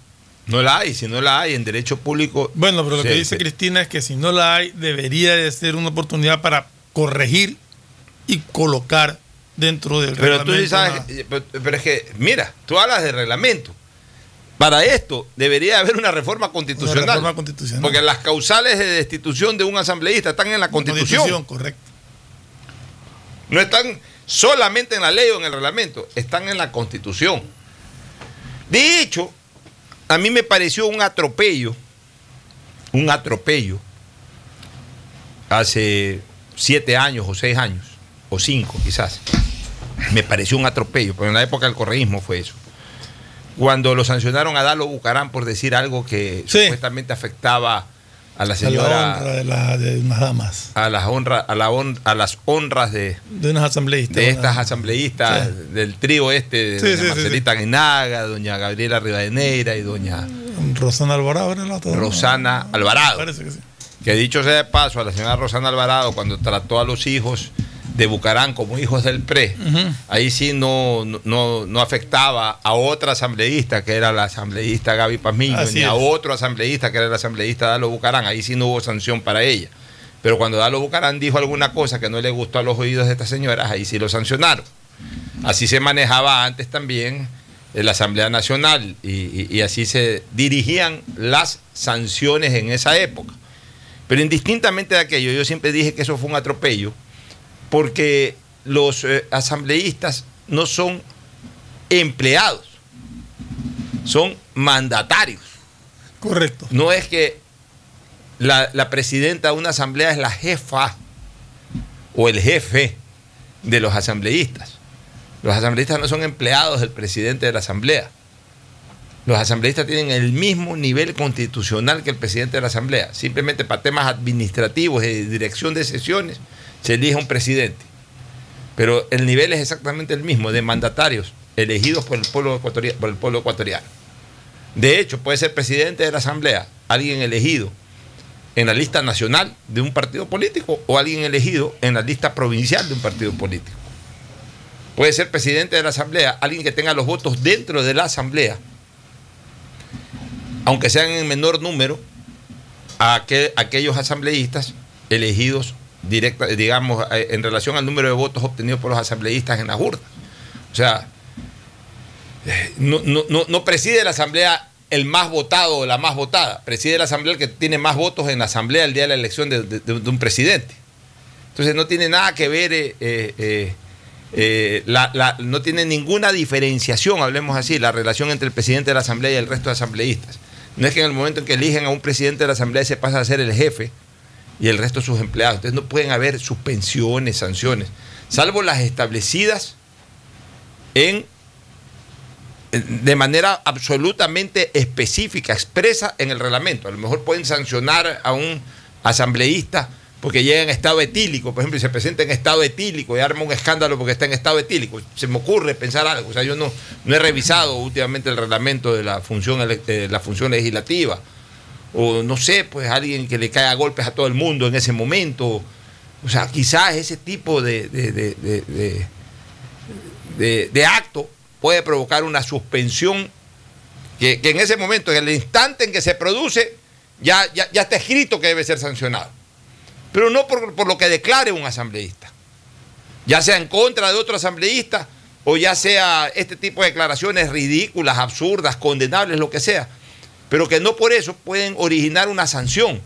[SPEAKER 2] No la hay, si no la hay en derecho público.
[SPEAKER 3] Bueno, pero lo que dice Cristina es que si no la hay, debería de ser una oportunidad para corregir y colocar dentro del
[SPEAKER 2] pero reglamento. Tú sabes, pero es que, mira, tú hablas de reglamento. Para esto debería haber una reforma constitucional. Porque las causales de destitución de un asambleísta están en la constitución.
[SPEAKER 3] correcto.
[SPEAKER 2] No están solamente en la ley o en el reglamento, están en la constitución. De hecho, a mí me pareció un atropello, un atropello, hace siete años o seis años, o cinco quizás. Me pareció un atropello, pero en la época del correísmo fue eso cuando lo sancionaron a Dalo Bucarán por decir algo que supuestamente afectaba a la
[SPEAKER 3] A
[SPEAKER 2] señora
[SPEAKER 3] la honra de, la- de unas damas,
[SPEAKER 2] a las honras a, la hon- a las honras de,
[SPEAKER 3] de unas asambleístas.
[SPEAKER 2] de estas asambleístas
[SPEAKER 3] Sí.
[SPEAKER 2] del trío este de
[SPEAKER 3] Sí,
[SPEAKER 2] doña Marcelita Guinaga, doña Gabriela Rivadeneira y doña
[SPEAKER 3] Rosana Alvarado era la otra.
[SPEAKER 2] Rosana Alvarado.
[SPEAKER 3] Parece que sí.
[SPEAKER 2] Que dicho sea de paso, a la señora Rosana Alvarado, cuando trató a los hijos de Bucarán como hijos del PRE, ahí sí no, no, no afectaba a otra asambleísta, que era la asambleísta Gaby Pazmiño,
[SPEAKER 3] Así
[SPEAKER 2] ni a otro asambleísta, que era el asambleísta Dalo Bucarán. Ahí sí no hubo sanción para ella. Pero cuando Dalo Bucarán dijo alguna cosa que no le gustó a los oídos de estas señoras, ahí sí lo sancionaron. Así se manejaba antes también la Asamblea Nacional y, y- y así se dirigían las sanciones en esa época. Pero indistintamente de aquello, yo siempre dije que eso fue un atropello, porque los eh, asambleístas no son empleados, son mandatarios.
[SPEAKER 3] Correcto.
[SPEAKER 2] No es que la, la presidenta de una asamblea es la jefa o el jefe de los asambleístas. Los asambleístas no son empleados del presidente de la asamblea. Los asambleístas tienen el mismo nivel constitucional que el presidente de la asamblea. Simplemente para temas administrativos y de dirección de sesiones se elige un presidente. Pero el nivel es exactamente el mismo de mandatarios elegidos por el pueblo ecuatoriano. Por el pueblo ecuatoriano. De hecho, puede ser presidente de la Asamblea alguien elegido en la lista nacional de un partido político o alguien elegido en la lista provincial de un partido político. Puede ser presidente de la Asamblea alguien que tenga los votos dentro de la Asamblea, aunque sean en menor número, a aquel- aquellos asambleístas elegidos directa, digamos, eh, en relación al número de votos obtenidos por los asambleístas en las urnas. O sea, no, no- no- no preside la asamblea el más votado o la más votada, preside la asamblea el que tiene más votos en la asamblea el día de la elección de, un presidente. Entonces no tiene nada que ver, eh, eh, eh, eh, la- la- no tiene ninguna diferenciación, hablemos así, la relación entre el presidente de la asamblea y el resto de asambleístas. No es que en el momento en que eligen a un presidente de la asamblea se pasa a ser el jefe y el resto de sus empleados. Entonces no pueden haber suspensiones, sanciones, salvo las establecidas en de manera absolutamente específica, expresa en el reglamento. A lo mejor pueden sancionar a un asambleísta porque llega en estado etílico, por ejemplo, y se presenta en estado etílico y arma un escándalo porque está en estado etílico. Se me ocurre pensar algo. O sea, yo no, no he revisado últimamente el reglamento de la función, ele- eh, la función legislativa. O no sé, pues alguien que le cae a golpes a todo el mundo en ese momento. O sea, quizás ese tipo de- de- de, de acto puede provocar una suspensión que, que en ese momento, en el instante en que se produce, ya, ya, ya está escrito que debe ser sancionado. Pero no por, por lo que declare un asambleísta. Ya sea en contra de otro asambleísta o ya sea este tipo de declaraciones ridículas, absurdas, condenables, lo que sea. Pero que no por eso pueden originar una sanción.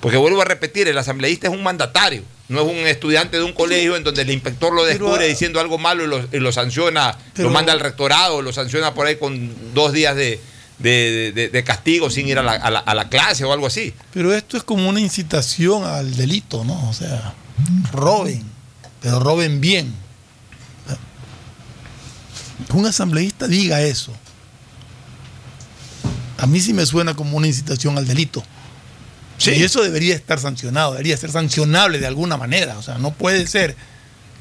[SPEAKER 2] Porque vuelvo a repetir, el asambleísta es un mandatario, no es un estudiante de un colegio en donde el inspector lo descubre diciendo algo malo y lo, y lo sanciona,
[SPEAKER 3] Pero-
[SPEAKER 2] lo manda al rectorado, lo sanciona por ahí con dos días de, de- de- de castigo sin ir a la, a la- a la clase o algo así.
[SPEAKER 3] Pero esto es como una incitación al delito, ¿no? O sea, roben, pero roben bien. Que un asambleísta diga eso. A mí sí me suena como una incitación al delito.
[SPEAKER 2] Sí.
[SPEAKER 3] Y eso debería estar sancionado, debería ser sancionable de alguna manera. O sea, no puede ser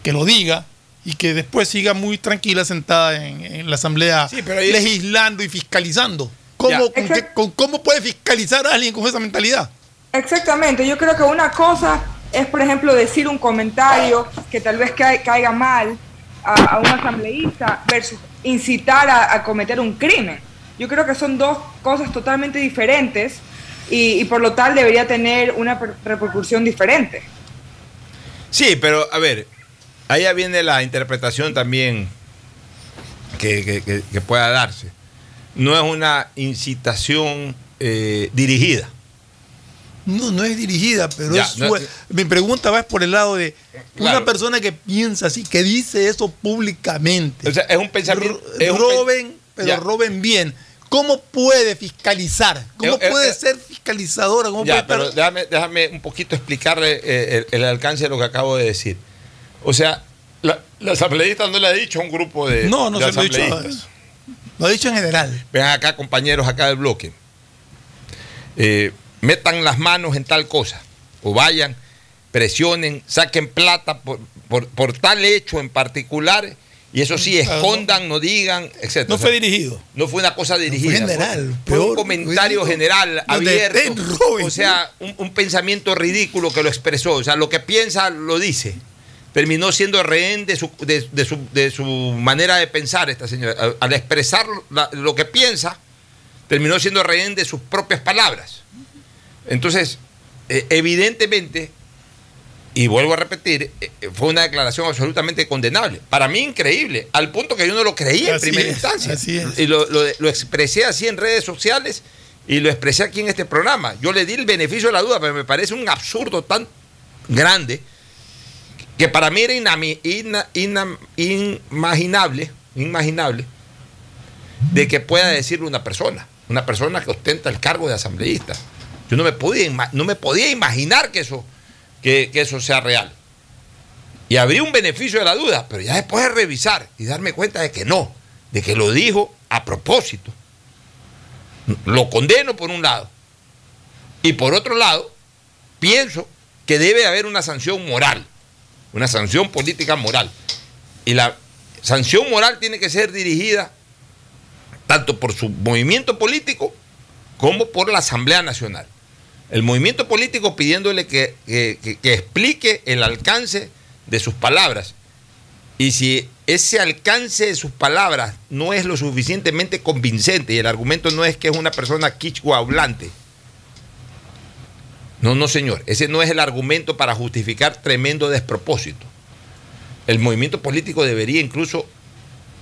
[SPEAKER 3] que lo diga y que después siga muy tranquila sentada en, en la asamblea
[SPEAKER 2] Sí, pero ahí-
[SPEAKER 3] legislando y fiscalizando. ¿Cómo,
[SPEAKER 2] Ya.
[SPEAKER 3] con qué-
[SPEAKER 5] Exacto.
[SPEAKER 3] con- ¿Cómo puede fiscalizar a alguien con esa mentalidad?
[SPEAKER 5] Exactamente, yo creo que una cosa es, por ejemplo, decir un comentario que tal vez ca- caiga mal a, a un asambleísta versus incitar a, a cometer un crimen. Yo creo que son dos cosas totalmente diferentes y, y por lo tal debería tener una per- repercusión diferente.
[SPEAKER 2] Sí, pero a ver, ahí ya viene la interpretación también que, que- que- que pueda darse. No es una incitación eh, dirigida.
[SPEAKER 3] No, no es dirigida, pero
[SPEAKER 2] Ya,
[SPEAKER 3] es
[SPEAKER 2] no-
[SPEAKER 3] su- mi pregunta va por el lado de
[SPEAKER 2] Claro.
[SPEAKER 3] una persona que piensa así, que dice eso públicamente.
[SPEAKER 2] O sea, es un pensamiento. Es un
[SPEAKER 3] roben, pero
[SPEAKER 2] Ya.
[SPEAKER 3] roben bien. ¿Cómo puede fiscalizar? ¿Cómo
[SPEAKER 2] Eh, eh,
[SPEAKER 3] puede
[SPEAKER 2] eh,
[SPEAKER 3] ser fiscalizadora? ¿Cómo
[SPEAKER 2] Ya,
[SPEAKER 3] puede
[SPEAKER 2] pero
[SPEAKER 3] estar-
[SPEAKER 2] déjame, déjame un poquito explicarle eh, el, el alcance de lo que acabo de decir. O sea, la, la asambleísta no le ha dicho a un grupo de,
[SPEAKER 3] No, no
[SPEAKER 2] de
[SPEAKER 3] se lo he dicho.
[SPEAKER 2] asambleístas.
[SPEAKER 3] Lo ha dicho en general.
[SPEAKER 2] Vean acá, compañeros acá del bloque. Eh, metan las manos en tal cosa, o vayan, presionen, saquen plata por, por- por tal hecho en particular, y eso sí,
[SPEAKER 3] Claro,
[SPEAKER 2] escondan, no digan, etc.
[SPEAKER 3] No fue dirigido.
[SPEAKER 2] No fue una cosa dirigida.
[SPEAKER 3] general,
[SPEAKER 2] Fue, fue un
[SPEAKER 3] peor,
[SPEAKER 2] comentario general, abierto. O sea, un, un pensamiento ridículo que lo expresó. O sea, lo que piensa lo dice. Terminó siendo rehén de su, de, de su, de su manera de pensar esta señora. Al, expresar la- lo que piensa, terminó siendo rehén de sus propias palabras. Entonces, eh, evidentemente, y vuelvo a repetir, eh, fue una declaración absolutamente condenable. Para mí increíble, al punto que yo no lo creía en primera
[SPEAKER 3] es,
[SPEAKER 2] instancia.
[SPEAKER 3] así es.
[SPEAKER 2] Y lo, lo- lo expresé así en redes sociales y lo expresé aquí en este programa. Yo le di el beneficio de la duda, pero me parece un absurdo tan grande que para mí era inami- ina- ina- inimaginable, inimaginable de que pueda decirle una persona, una persona que ostenta el cargo de asambleísta. Yo no me podía, no me podía imaginar que eso, que, eso sea real. Y habría un beneficio de la duda, pero ya después de revisar y darme cuenta de que no, de que lo dijo a propósito. Lo condeno por un lado. Y por otro lado, pienso que debe haber una sanción moral, una sanción política moral. Y la sanción moral tiene que ser dirigida tanto por su movimiento político como por la Asamblea Nacional. El movimiento político pidiéndole que, que- que- que explique el alcance de sus palabras. Y si ese alcance de sus palabras no es lo suficientemente convincente y el argumento no es que es una persona quichua hablante, no, no señor, ese no es el argumento para justificar tremendo despropósito. El movimiento político debería incluso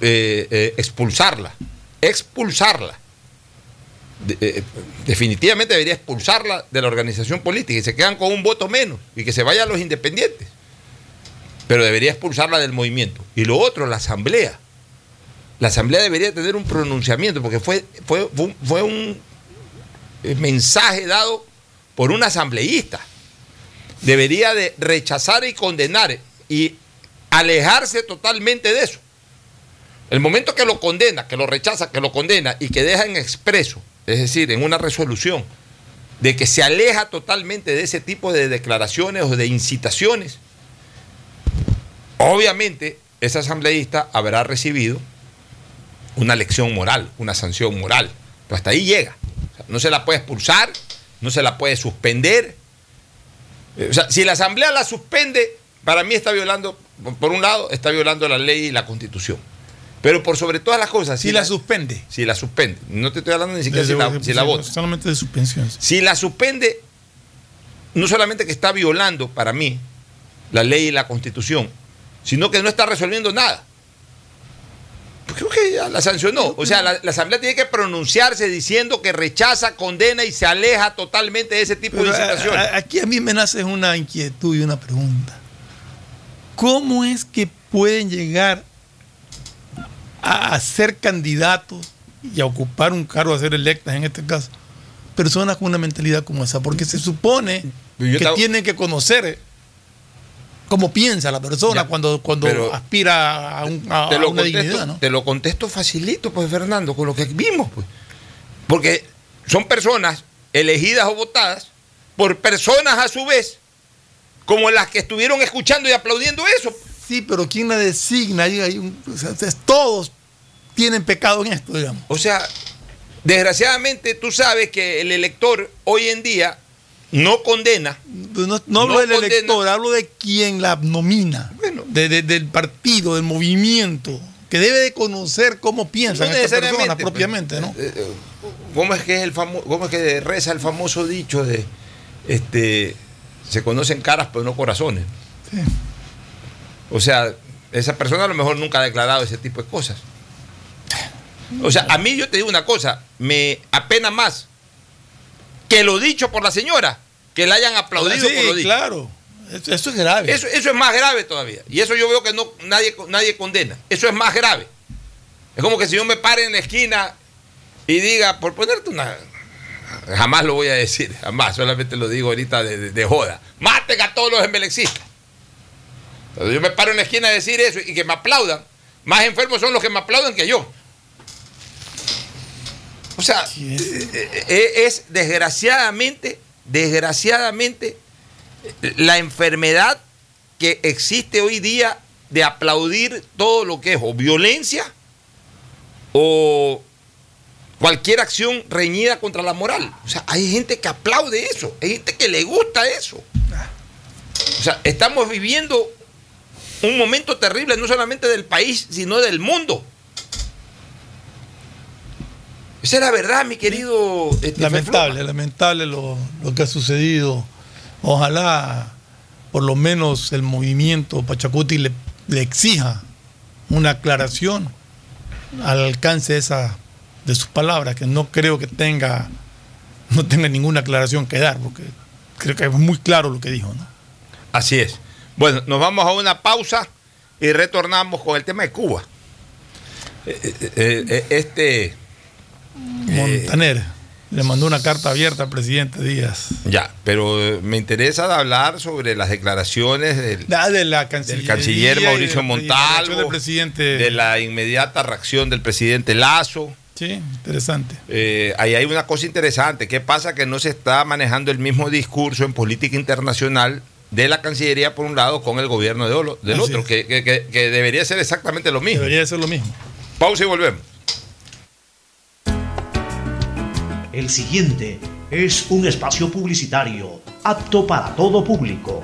[SPEAKER 2] eh, eh, expulsarla, expulsarla. Eh, definitivamente debería expulsarla de la organización política y se quedan con un voto menos y que se vayan los independientes. Pero debería expulsarla del movimiento. Y lo otro, la asamblea. La asamblea debería tener un pronunciamiento porque fue, fue, fue un- fue un eh, mensaje dado por un asambleísta. Debería de rechazar y condenar y alejarse totalmente de eso. El momento que lo condena, que lo rechaza, que lo condena y que deja en expreso, es decir, en una resolución, de que se aleja totalmente de ese tipo de declaraciones o de incitaciones, obviamente ese asambleísta habrá recibido una lección moral, una sanción moral. Pero hasta ahí llega. No se la puede expulsar, no se la puede suspender. O sea, si la asamblea la suspende, para mí está violando, por un lado, está violando la ley y la constitución. Pero por sobre todas las cosas,
[SPEAKER 3] Si la suspende.
[SPEAKER 2] si la suspende, no te estoy hablando ni siquiera si la, si la vota.
[SPEAKER 3] Solamente de suspensión.
[SPEAKER 2] Si la suspende, no solamente que está violando para mí la ley y la constitución, sino que no está resolviendo nada. Pues Creo que ya la sancionó. O sea, la, la Asamblea tiene que pronunciarse diciendo que rechaza, condena y se aleja totalmente de ese tipo
[SPEAKER 3] Pero
[SPEAKER 2] de
[SPEAKER 3] a-
[SPEAKER 2] incitaciones.
[SPEAKER 3] a- aquí a mí me nace una inquietud y una pregunta. ¿Cómo es que pueden llegar a, ser candidatos y a ocupar un cargo, a ser electas en este caso, personas con una mentalidad como esa? Porque se supone que
[SPEAKER 2] estaba-
[SPEAKER 3] tienen que conocer cómo piensa la persona
[SPEAKER 2] Ya,
[SPEAKER 3] cuando, cuando aspira a, un- a-
[SPEAKER 2] te,
[SPEAKER 3] a
[SPEAKER 2] lo
[SPEAKER 3] una
[SPEAKER 2] contesto,
[SPEAKER 3] dignidad, ¿no?
[SPEAKER 2] te lo contesto facilito, pues, Fernando, con lo que vimos. Pues. Porque son personas elegidas o votadas por personas a su vez, como las que estuvieron escuchando y aplaudiendo eso.
[SPEAKER 3] Sí, pero ¿quién la designa? Hay- hay un- o sea, todos tienen pecado en esto, digamos.
[SPEAKER 2] O sea, desgraciadamente tú sabes que el elector hoy en día no condena.
[SPEAKER 3] Pues No, no hablo del
[SPEAKER 2] condena.
[SPEAKER 3] elector, hablo de quien la nomina,
[SPEAKER 2] Bueno.
[SPEAKER 3] de- de- del partido, del movimiento, que debe de conocer cómo piensan
[SPEAKER 2] No
[SPEAKER 3] estas personas
[SPEAKER 2] pues.
[SPEAKER 3] propiamente, ¿no?
[SPEAKER 2] Eh, eh, ¿Cómo es que es el cómo es que reza el famoso dicho de este se conocen caras pero no corazones?
[SPEAKER 3] Sí.
[SPEAKER 2] O sea, esa persona a lo mejor nunca ha declarado ese tipo de cosas. O sea, a mí yo te digo una cosa, me apena más que lo dicho por la señora, que la hayan aplaudido
[SPEAKER 3] Sí,
[SPEAKER 2] por lo dicho.
[SPEAKER 3] claro. Eso, eso es grave.
[SPEAKER 2] Eso, eso es más grave todavía. Y eso yo veo que no, nadie, nadie condena. Eso es más grave. Es como que si yo me pare en la esquina y diga, por ponerte una... Jamás lo voy a decir, jamás, solamente lo digo ahorita de, de- de joda. Maten a todos los embelexistas. Yo me paro en la esquina a decir eso y que me aplaudan. Más enfermos son los que me aplaudan que yo. O sea,
[SPEAKER 3] es-
[SPEAKER 2] eh, eh, es desgraciadamente desgraciadamente, la enfermedad que existe hoy día de aplaudir todo lo que es o violencia o cualquier acción reñida contra la moral. O sea, hay gente que aplaude eso, hay gente que le gusta eso. O sea, estamos viviendo un momento terrible, no solamente del país, sino del mundo. Esa es la verdad, mi querido.
[SPEAKER 3] Este, lamentable, lamentable lo, lo, que ha sucedido. Ojalá, por lo menos, el movimiento Pachacuti le, le exija una aclaración al alcance de, esa, de sus palabras, que no creo que tenga, no tenga ninguna aclaración que dar, porque creo que es muy claro lo que dijo. ¿no?
[SPEAKER 2] Así es. Bueno, nos vamos a una pausa y retornamos con el tema de Cuba. Eh, eh, eh, este
[SPEAKER 3] Montaner le mandó una carta abierta al presidente Díaz.
[SPEAKER 2] Ya, pero me interesa hablar sobre las declaraciones del,
[SPEAKER 3] ah, de la canciller
[SPEAKER 2] Mauricio Montalvo,
[SPEAKER 3] presidente.
[SPEAKER 2] de la inmediata reacción del presidente Lazo.
[SPEAKER 3] Sí, interesante.
[SPEAKER 2] Eh, ahí hay una cosa interesante. ¿Qué pasa? Que no se está manejando el mismo discurso en política internacional de la Cancillería por un lado con el gobierno del otro, que, que debería ser exactamente lo mismo.
[SPEAKER 3] Debería ser lo mismo.
[SPEAKER 2] Pausa y volvemos.
[SPEAKER 6] El siguiente es un espacio publicitario apto para todo público.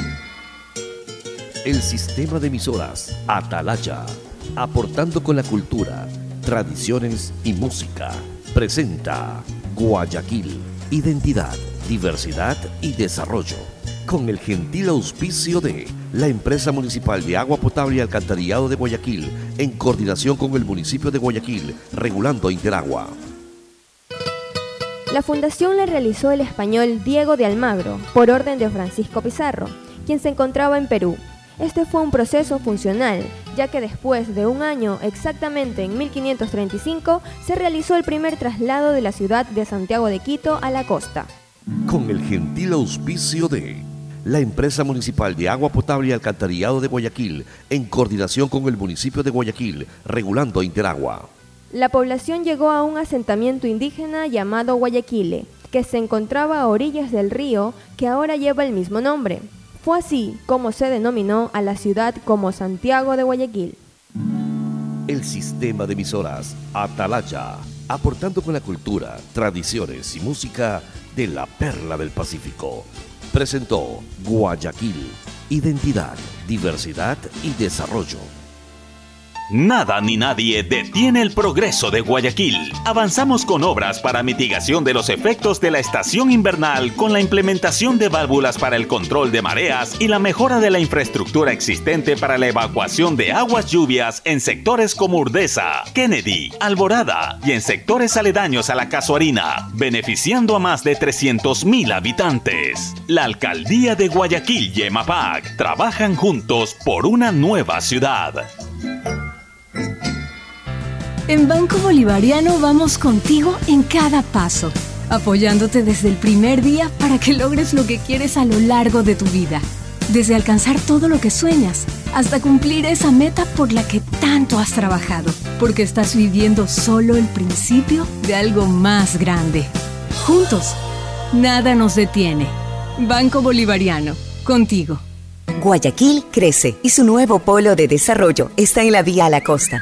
[SPEAKER 7] el sistema de emisoras Atalaya, aportando con la cultura, tradiciones y música, presenta Guayaquil, identidad, diversidad y desarrollo, con el gentil auspicio de la empresa municipal de agua potable y alcantarillado de Guayaquil, en coordinación con el municipio de Guayaquil, regulando Interagua.
[SPEAKER 8] La fundación le realizó el español Diego de Almagro, por orden de Francisco Pizarro, quien se encontraba en Perú este fue un proceso funcional, ya que después de un año, exactamente en 1535, se realizó el primer traslado de la ciudad de Santiago de Quito a la costa.
[SPEAKER 7] Con el gentil auspicio de la empresa municipal de agua potable y alcantarillado de Guayaquil, en coordinación con el municipio de Guayaquil, regulando Interagua.
[SPEAKER 8] La población llegó a un asentamiento indígena llamado Guayaquile, que se encontraba a orillas del río que ahora lleva el mismo nombre. Fue así como se denominó a la ciudad como Santiago de Guayaquil.
[SPEAKER 7] El sistema de emisoras Atalaya, aportando con la cultura, tradiciones y música de la perla del Pacífico, presentó Guayaquil, identidad, diversidad y desarrollo.
[SPEAKER 4] Nada ni nadie detiene el progreso de Guayaquil. Avanzamos con obras para mitigación de los efectos de la estación invernal con la implementación de válvulas para el control de mareas y la mejora de la infraestructura existente para la evacuación de aguas lluvias en sectores como Urdesa, Kennedy, Alborada y en sectores aledaños a la Casuarina, beneficiando a más de 300.000 habitantes. La alcaldía de Guayaquil y EMAPAC trabajan juntos por una nueva ciudad.
[SPEAKER 9] En Banco Bolivariano vamos contigo en cada paso, apoyándote desde el primer día para que logres lo que quieres a lo largo de tu vida. Desde alcanzar todo lo que sueñas hasta cumplir esa meta por la que tanto has trabajado, porque estás viviendo solo el principio de algo más grande. Juntos, nada nos detiene. Banco Bolivariano, contigo.
[SPEAKER 10] Guayaquil crece y su nuevo polo de desarrollo está en la vía a la costa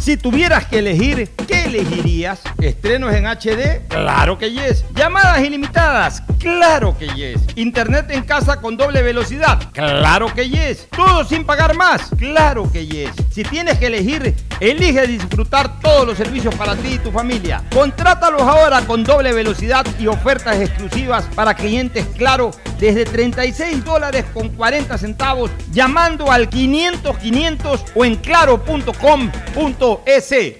[SPEAKER 1] Si tuvieras que elegir, ¿qué
[SPEAKER 11] elegirías? ¿Estrenos en HD? Claro que yes. ¿Llamadas ilimitadas? Claro que yes. ¿Internet en casa con doble velocidad? Claro que yes. ¿Todo sin pagar más? Claro que yes. Si tienes que elegir, elige disfrutar todos los servicios para ti y tu familia. Contrátalos ahora con doble velocidad y ofertas exclusivas para clientes Claro desde 36 dólares con 40 centavos llamando al 500 500 o en claro.com.es.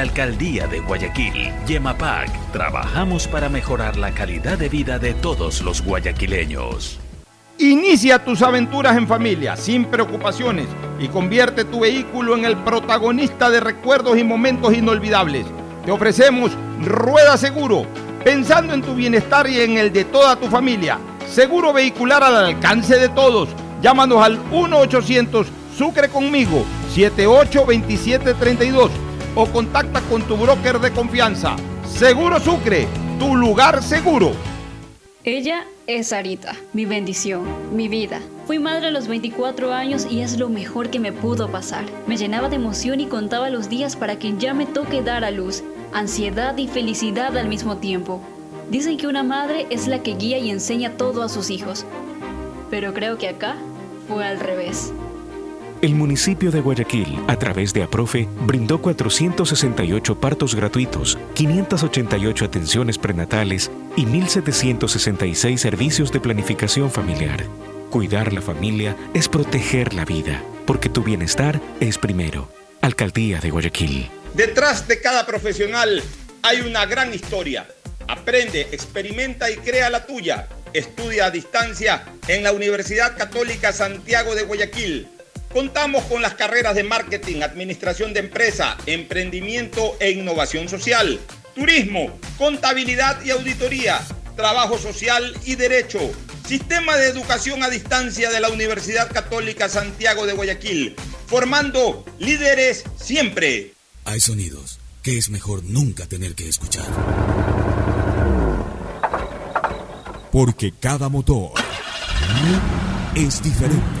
[SPEAKER 12] Alcaldía de Guayaquil, Yemapac, trabajamos para mejorar la calidad de vida de todos los guayaquileños.
[SPEAKER 11] Inicia tus aventuras en familia, sin preocupaciones, y convierte tu vehículo en el protagonista de recuerdos y momentos inolvidables. Te ofrecemos Rueda Seguro, pensando en tu bienestar y en el de toda tu familia. Seguro vehicular al alcance de todos. Llámanos al 1-800 Sucre conmigo, 782732 o contacta con tu broker de confianza. Seguro Sucre, tu lugar seguro.
[SPEAKER 13] Ella es Sarita, mi bendición, mi vida. Fui madre a los 24 años y es lo mejor que me pudo pasar. Me llenaba de emoción y contaba los días para que ya me toque dar a luz, ansiedad y felicidad al mismo tiempo. Dicen que una madre es la que guía y enseña todo a sus hijos, pero creo que acá fue al revés.
[SPEAKER 14] El municipio de Guayaquil, a través de APROFE, brindó 468 partos gratuitos, 588 atenciones prenatales y 1.766 servicios de planificación familiar. Cuidar la familia es proteger la vida, porque tu bienestar es primero. Alcaldía de Guayaquil.
[SPEAKER 2] Detrás de cada profesional hay una gran historia. Aprende, experimenta y crea la tuya. Estudia a distancia en la Universidad Católica Santiago de Guayaquil Contamos con las carreras de marketing, administración de empresa, emprendimiento e innovación social, turismo, contabilidad y auditoría, trabajo social y derecho. Sistema de educación a distancia de la Universidad Católica Santiago de Guayaquil, formando líderes siempre.
[SPEAKER 15] Hay sonidos que es mejor nunca tener que escuchar. Porque cada motor es diferente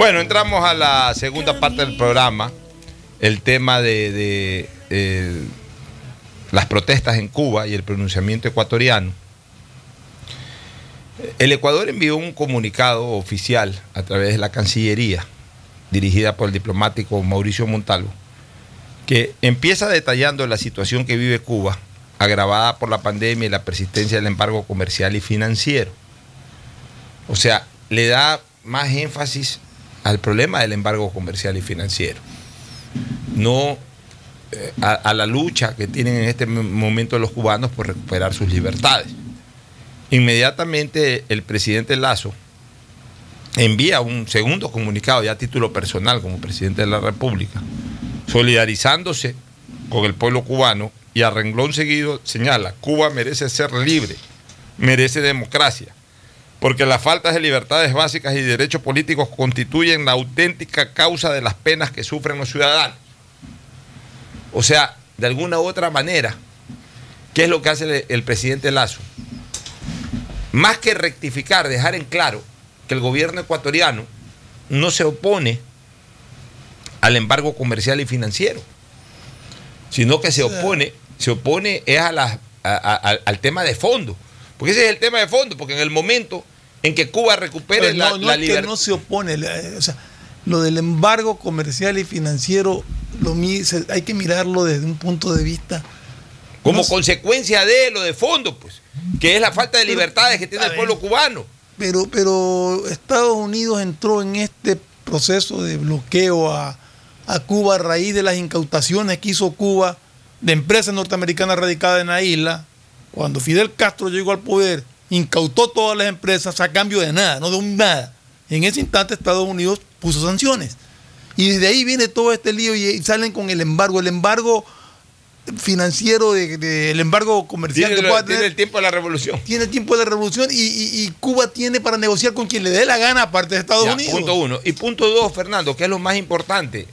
[SPEAKER 2] Bueno, entramos a la segunda parte del programa, el tema de, eh, las protestas en Cuba y el pronunciamiento ecuatoriano. El Ecuador envió un comunicado oficial a través de la Cancillería, dirigida por el diplomático Mauricio Montalvo, que empieza detallando la situación que vive Cuba, agravada por la pandemia y la persistencia del embargo comercial y financiero. O sea, le da más énfasis al problema del embargo comercial y financiero, no eh, a, la lucha que tienen en este momento los cubanos por recuperar sus libertades. Inmediatamente el presidente Lazo envía un segundo comunicado ya a título personal como presidente de la República, solidarizándose con el pueblo cubano y a renglón seguido señala, Cuba merece ser libre, merece democracia, porque las faltas de libertades básicas y derechos políticos constituyen la auténtica causa de las penas que sufren los ciudadanos. O sea, de alguna u otra manera, ¿qué es lo que hace el, el presidente Lazo? Más que rectificar, dejar en claro que el gobierno ecuatoriano no se opone al embargo comercial y financiero, sino que se opone, se opone es a las- a- a- al tema de fondo. Porque ese es el tema de fondo, porque en el momento en que Cuba recupere
[SPEAKER 3] Pero
[SPEAKER 2] la,
[SPEAKER 3] no, no
[SPEAKER 2] la
[SPEAKER 3] es que
[SPEAKER 2] libertad.
[SPEAKER 3] no se opone. eh, o sea, lo del embargo comercial y financiero, lo, hay que mirarlo desde un punto de vista.
[SPEAKER 2] como
[SPEAKER 3] no
[SPEAKER 2] consecuencia de lo de fondo, pues, que es la falta de libertades que tiene el pueblo cubano.
[SPEAKER 3] Pero, pero Estados Unidos entró en este proceso de bloqueo a, a Cuba a raíz de las incautaciones que hizo Cuba de empresas norteamericanas radicadas en la isla. Cuando Fidel Castro llegó al poder, incautó todas las empresas a cambio de nada, no de un nada. En ese instante Estados Unidos puso sanciones. Y desde ahí viene todo este lío y, salen con el embargo. El embargo financiero, de, de- el embargo comercial
[SPEAKER 2] Tiene,
[SPEAKER 3] que pueda
[SPEAKER 2] tiene
[SPEAKER 3] tener
[SPEAKER 2] el tiempo de la revolución.
[SPEAKER 3] tiene el tiempo de la revolución y, y- y Cuba tiene para negociar con quien le dé la gana, aparte de Estados
[SPEAKER 2] Ya,
[SPEAKER 3] Unidos.
[SPEAKER 2] Punto uno. Y punto dos, Fernando, que es lo más importante.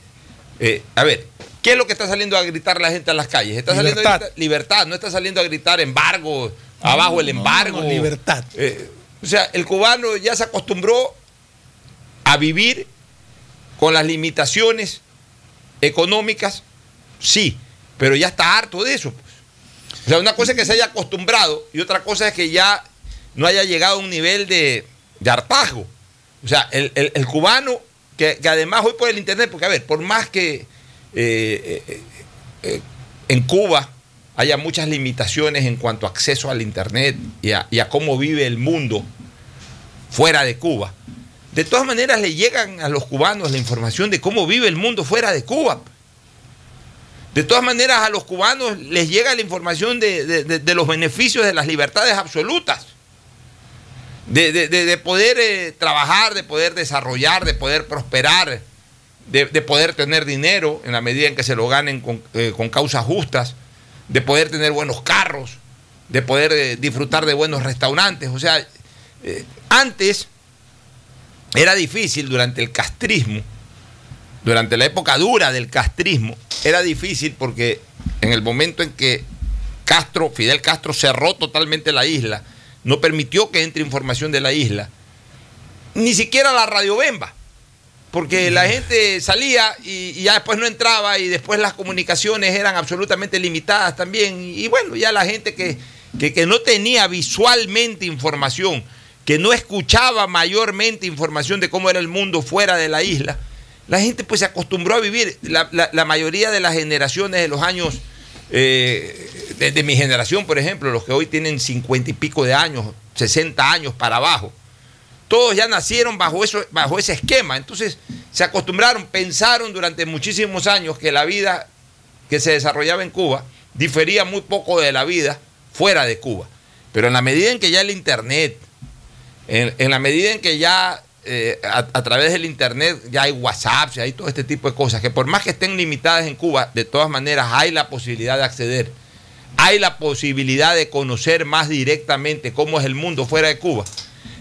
[SPEAKER 2] Eh, a ver, ¿qué es lo que está saliendo a gritar la gente a las calles? Está saliendo a
[SPEAKER 3] Libertad.
[SPEAKER 2] gritar- libertad, no está saliendo a gritar embargo, abajo el
[SPEAKER 3] no,
[SPEAKER 2] embargo.
[SPEAKER 3] no, libertad.
[SPEAKER 2] Eh, o sea, el cubano ya se acostumbró a vivir con las limitaciones económicas, sí, pero ya está harto de eso. pues. O sea, una cosa es que se haya acostumbrado y otra cosa es que ya no haya llegado a un nivel de, de hartazgo. O sea, el, el- el cubano, que, que además hoy por el Internet, porque a ver, por más que eh, eh, eh, en Cuba haya muchas limitaciones en cuanto a acceso al Internet y a, cómo vive el mundo fuera de Cuba, de todas maneras le llegan a los cubanos la información de cómo vive el mundo fuera de Cuba. De todas maneras a los cubanos les llega la información de, los beneficios de las libertades absolutas. De, de- de- de poder trabajar, de poder desarrollar, de poder prosperar, de, de poder tener dinero en la medida en que se lo ganen con, eh, con causas justas, de poder tener buenos carros, de poder eh, disfrutar de buenos restaurantes. O sea, eh, antes era difícil durante el castrismo, durante la época dura del castrismo, era difícil porque en el momento en que Castro, Fidel Castro cerró totalmente la isla, no permitió que entre información de la isla, ni siquiera la radio Bemba, porque la gente salía y, ya después no entraba y después las comunicaciones eran absolutamente limitadas también. Y bueno, ya la gente que, que, no tenía visualmente información, que no escuchaba mayormente información de cómo era el mundo fuera de la isla, la gente pues se acostumbró a vivir. La, mayoría de las generaciones de los años, eh, de mi generación, por ejemplo, los que hoy tienen cincuenta y pico de años, 60 años para abajo, todos ya nacieron bajo, eso, bajo ese esquema. Entonces se acostumbraron, pensaron durante muchísimos años que la vida que se desarrollaba en Cuba difería muy poco de la vida fuera de Cuba. Pero en la medida en que ya el Internet, en, la medida en que ya eh, a, a través del Internet ya hay WhatsApp, ya hay todo este tipo de cosas, que por más que estén limitadas en Cuba, de todas maneras hay la posibilidad de acceder, hay la posibilidad de conocer más directamente cómo es el mundo fuera de Cuba.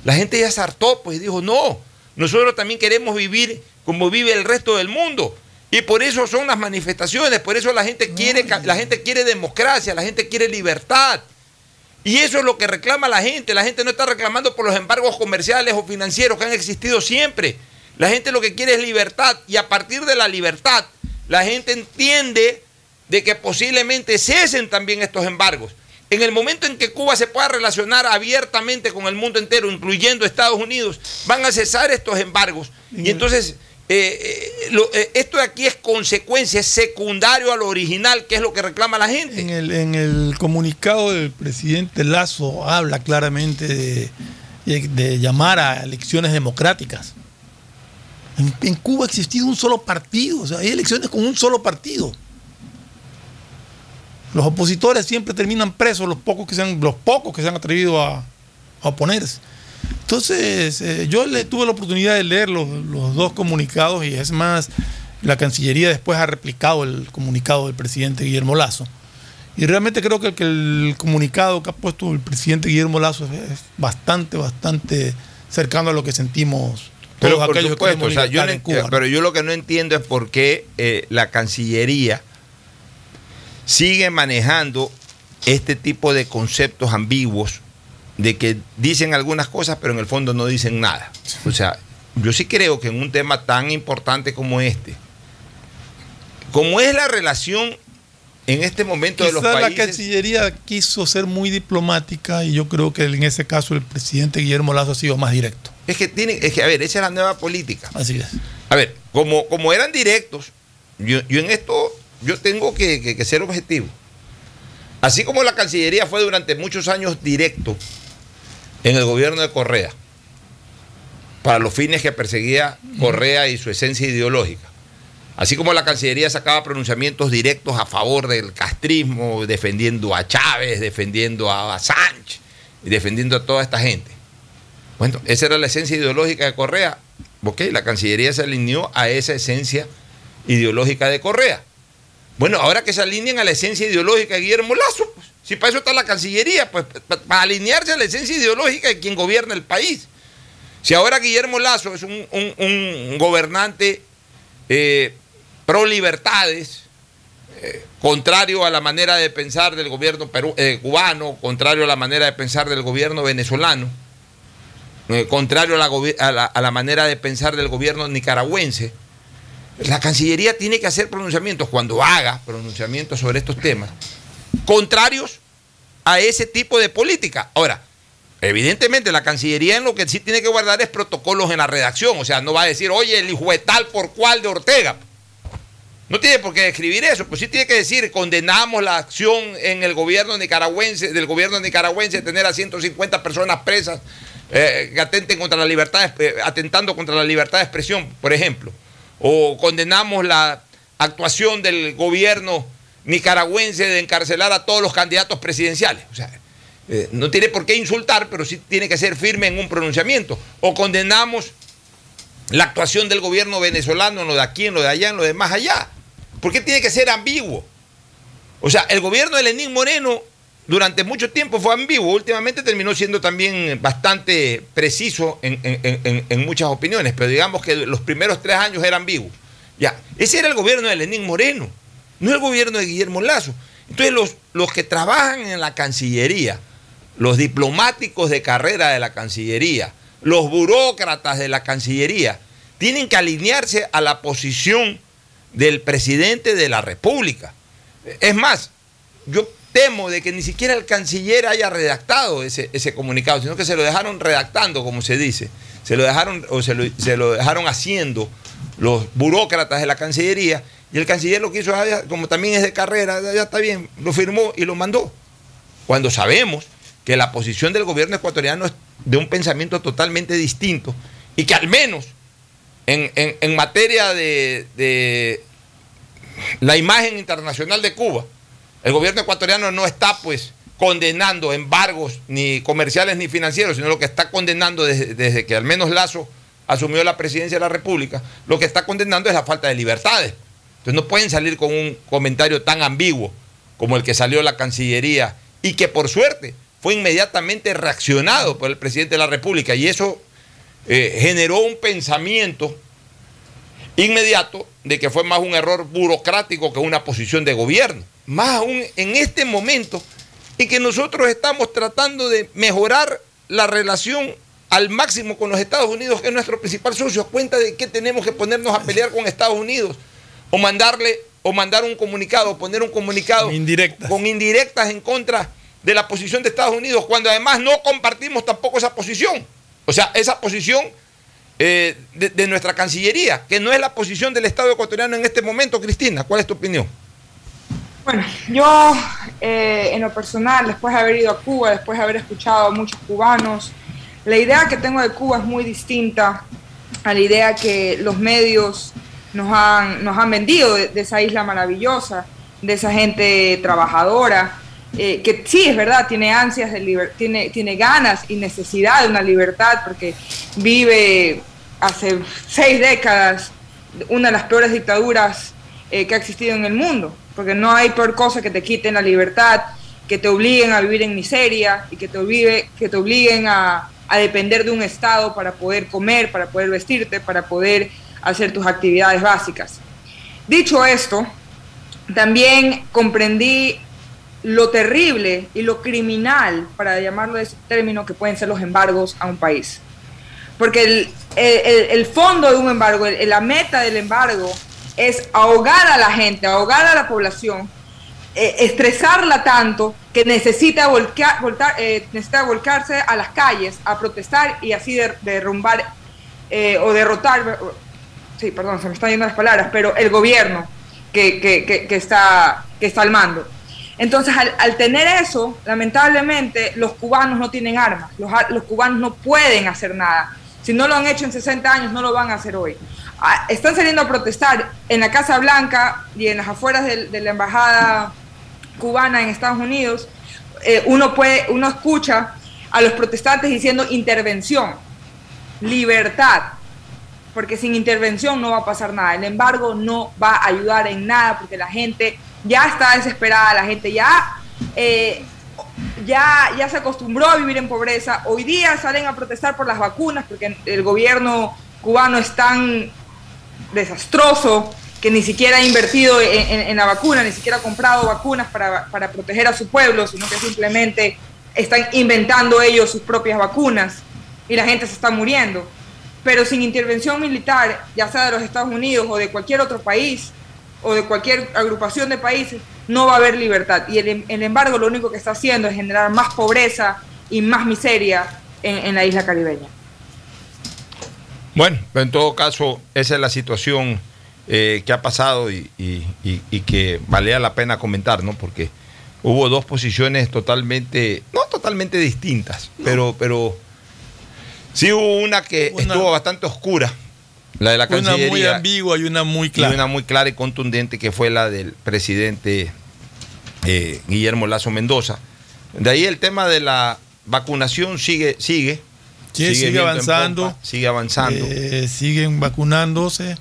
[SPEAKER 2] La gente ya se hartó, pues y dijo, no, nosotros también queremos vivir como vive el resto del mundo. Y por eso son las manifestaciones, por eso la gente quiere, la gente quiere democracia, la gente quiere libertad. Y eso es lo que reclama la gente. La gente no está reclamando por los embargos comerciales o financieros que han existido siempre. La gente lo que quiere es libertad. Y a partir de la libertad, la gente entiende de que posiblemente cesen también estos embargos. En el momento en que Cuba se pueda relacionar abiertamente con el mundo entero, incluyendo Estados Unidos, van a cesar estos embargos. Y entonces, eh, eh, lo- eh, esto de aquí es consecuencia, es secundario a lo original, que es lo que reclama la gente.
[SPEAKER 3] En el, en el comunicado del presidente Lazo habla claramente de, de- de llamar a elecciones democráticas. En, en Cuba ha existido un solo partido, o sea, hay elecciones con un solo partido. Los opositores siempre terminan presos, los pocos que se han, los pocos que se han atrevido a, a oponerse. Entonces, eh, yo le tuve la oportunidad de leer los, los dos comunicados y es más, la Cancillería después ha replicado el comunicado del presidente Guillermo Lazo. Y realmente creo que, el comunicado que ha puesto el presidente Guillermo Lazo es bastante, bastante cercano a lo que sentimos
[SPEAKER 2] pero por supuesto, yo pero yo lo que no entiendo es por qué eh, la Cancillería sigue manejando este tipo de conceptos ambiguos de que dicen algunas cosas pero en el fondo no dicen nada. O sea, yo sí creo que en un tema tan importante como este, como es la relación en este momento de los países.
[SPEAKER 3] la Cancillería quiso ser muy diplomática y yo creo que en ese caso el presidente Guillermo Lazo ha sido más directo.
[SPEAKER 2] Es que tiene, es que a ver, esa es la nueva política.
[SPEAKER 3] Así es.
[SPEAKER 2] A ver, como, como eran directos, yo, en esto yo tengo que, ser objetivo. Así como la Cancillería fue durante muchos años directo en el gobierno de Correa, para los fines que perseguía Correa y su esencia ideológica. Así como la Cancillería sacaba pronunciamientos directos a favor del castrismo, defendiendo a Chávez, defendiendo a Sánchez y defendiendo a toda esta gente. Bueno, esa era la esencia ideológica de Correa. Ok, la Cancillería se alineó a esa esencia ideológica de Correa. Bueno, ahora que se alineen a la esencia ideológica de Guillermo Lazo, pues, si para eso está la Cancillería, pues para alinearse a la esencia ideológica de quien gobierna el país. Si ahora Guillermo Lazo es un, gobernante eh, pro libertades, eh, contrario a la manera de pensar del gobierno eh, cubano, contrario a la manera de pensar del gobierno venezolano, eh, contrario a la, a la, manera de pensar del gobierno nicaragüense, la Cancillería tiene que hacer pronunciamientos cuando haga pronunciamientos sobre estos temas, contrarios a ese tipo de política. Ahora, Evidentemente, la Cancillería en lo que sí tiene que guardar es protocolos en la redacción. O sea, no va a decir, oye, el hijo de tal por cual de Ortega. No tiene por qué escribir eso, pues sí tiene que decir, condenamos la acción en el gobierno nicaragüense, del gobierno nicaragüense, de tener a 150 personas presas eh, que atenten contra la libertad, eh, atentando contra la libertad de expresión, por ejemplo. O condenamos la actuación del gobierno nicaragüense de encarcelar a todos los candidatos presidenciales. O sea, eh, no tiene por qué insultar, pero sí tiene que ser firme en un pronunciamiento. O condenamos la actuación del gobierno venezolano en lo de aquí, en lo de allá, en lo de más allá. ¿Por qué tiene que ser ambiguo? O sea, el gobierno de Lenín Moreno durante mucho tiempo fue ambiguo, últimamente terminó siendo también bastante preciso en, muchas opiniones, pero digamos que los primeros tres años eran ambiguos. Ya, ese era el gobierno de Lenín Moreno, no el gobierno de Guillermo Lazo. Entonces los, los que trabajan en la Cancillería, los diplomáticos de carrera de la Cancillería, los burócratas de la Cancillería, tienen que alinearse a la posición del presidente de la República. Es más, yo temo de que ni siquiera el canciller haya redactado ese, comunicado, sino que se lo dejaron redactando, como se dice. Se lo dejaron, o se lo, dejaron haciendo los burócratas de la Cancillería, y el canciller lo que hizo, ah, como también es de carrera, ya está bien, lo firmó y lo mandó. Cuando sabemos que la posición del gobierno ecuatoriano es de un pensamiento totalmente distinto y que al menos en, materia de, la imagen internacional de Cuba, el gobierno ecuatoriano no está pues condenando embargos ni comerciales ni financieros, sino lo que está condenando desde, que al menos Lazo asumió la presidencia de la República, lo que está condenando es la falta de libertades. Entonces no pueden salir con un comentario tan ambiguo como el que salió la Cancillería y que por suerte fue inmediatamente reaccionado por el presidente de la República y eso eh, generó un pensamiento inmediato de que fue más un error burocrático que una posición de gobierno. Más aún en este momento en que nosotros estamos tratando de mejorar la relación al máximo con los Estados Unidos, que es nuestro principal socio, a cuenta de que tenemos que ponernos a pelear con Estados Unidos o mandarle o mandar un comunicado, poner un comunicado con indirectas en contra de la posición de Estados Unidos, cuando además no compartimos tampoco esa posición. O sea, esa posición eh, de, nuestra Cancillería, que no es la posición del Estado ecuatoriano en este momento, Cristina. ¿Cuál es tu opinión?
[SPEAKER 5] Bueno, yo eh, en lo personal, después de haber ido a Cuba, después de haber escuchado a muchos cubanos, la idea que tengo de Cuba es muy distinta a la idea que los medios nos han, nos han vendido de esa isla maravillosa, de esa gente trabajadora, eh, que sí, es verdad, tiene ansias de tiene, tiene ganas y necesidad de una libertad porque vive hace seis décadas una de las peores dictaduras eh, que ha existido en el mundo. porque no hay peor cosa que te quiten la libertad, que te obliguen a vivir en miseria y que te, obligue, que te obliguen a, a depender de un Estado para poder comer, para poder vestirte, para poder hacer tus actividades básicas. Dicho esto, también comprendí lo terrible y lo criminal, para llamarlo de ese término, que pueden ser los embargos a un país. Porque el, el, el fondo de un embargo, el, la meta del embargo es ahogar a la gente, ahogar a la población, eh, estresarla tanto que necesita, volcar, eh, necesita volcarse a las calles a protestar y así de, derrumbar eh, o derrotar, sí, perdón, se me están yendo las palabras, pero el gobierno que, está, que está al mando. Entonces, al, al, tener eso, lamentablemente, los cubanos no tienen armas, los, los, cubanos no pueden hacer nada. Si no lo han hecho en 60 años, no lo van a hacer hoy. Ah, están saliendo a protestar en la Casa Blanca y en las afueras de, de la embajada cubana en Estados Unidos. Eh, uno, puede, uno escucha a los protestantes diciendo intervención, libertad, porque sin intervención no va a pasar nada. El embargo no va a ayudar en nada porque la gente ya está desesperada, la gente ya, eh, ya, ya se acostumbró a vivir en pobreza. Hoy día salen a protestar por las vacunas porque el gobierno cubano es desastroso que ni siquiera ha invertido en, en, la vacuna, ni siquiera ha comprado vacunas para, para, proteger a su pueblo, sino que simplemente están inventando ellos sus propias vacunas y la gente se está muriendo. Pero sin intervención militar, ya sea de los Estados Unidos o de cualquier otro país, o de cualquier agrupación de países, no va a haber libertad. Y el, embargo lo único que está haciendo es generar más pobreza y más miseria en la isla caribeña.
[SPEAKER 2] Bueno, en todo caso, esa es la situación eh, que ha pasado y, y, y, y, que valía la pena comentar, ¿no? Porque hubo dos posiciones totalmente, no totalmente distintas, no. pero, pero sí hubo una que una, estuvo bastante oscura la de la Cancillería.
[SPEAKER 3] Una muy ambigua y una muy clara.
[SPEAKER 2] Y una muy clara y contundente que fue la del presidente eh, Guillermo Lazo Mendoza. De ahí el tema de la vacunación sigue, sigue.
[SPEAKER 3] Sí, sigue, sigue avanzando.
[SPEAKER 2] Pompa, sigue avanzando.
[SPEAKER 3] Eh, siguen vacunándose.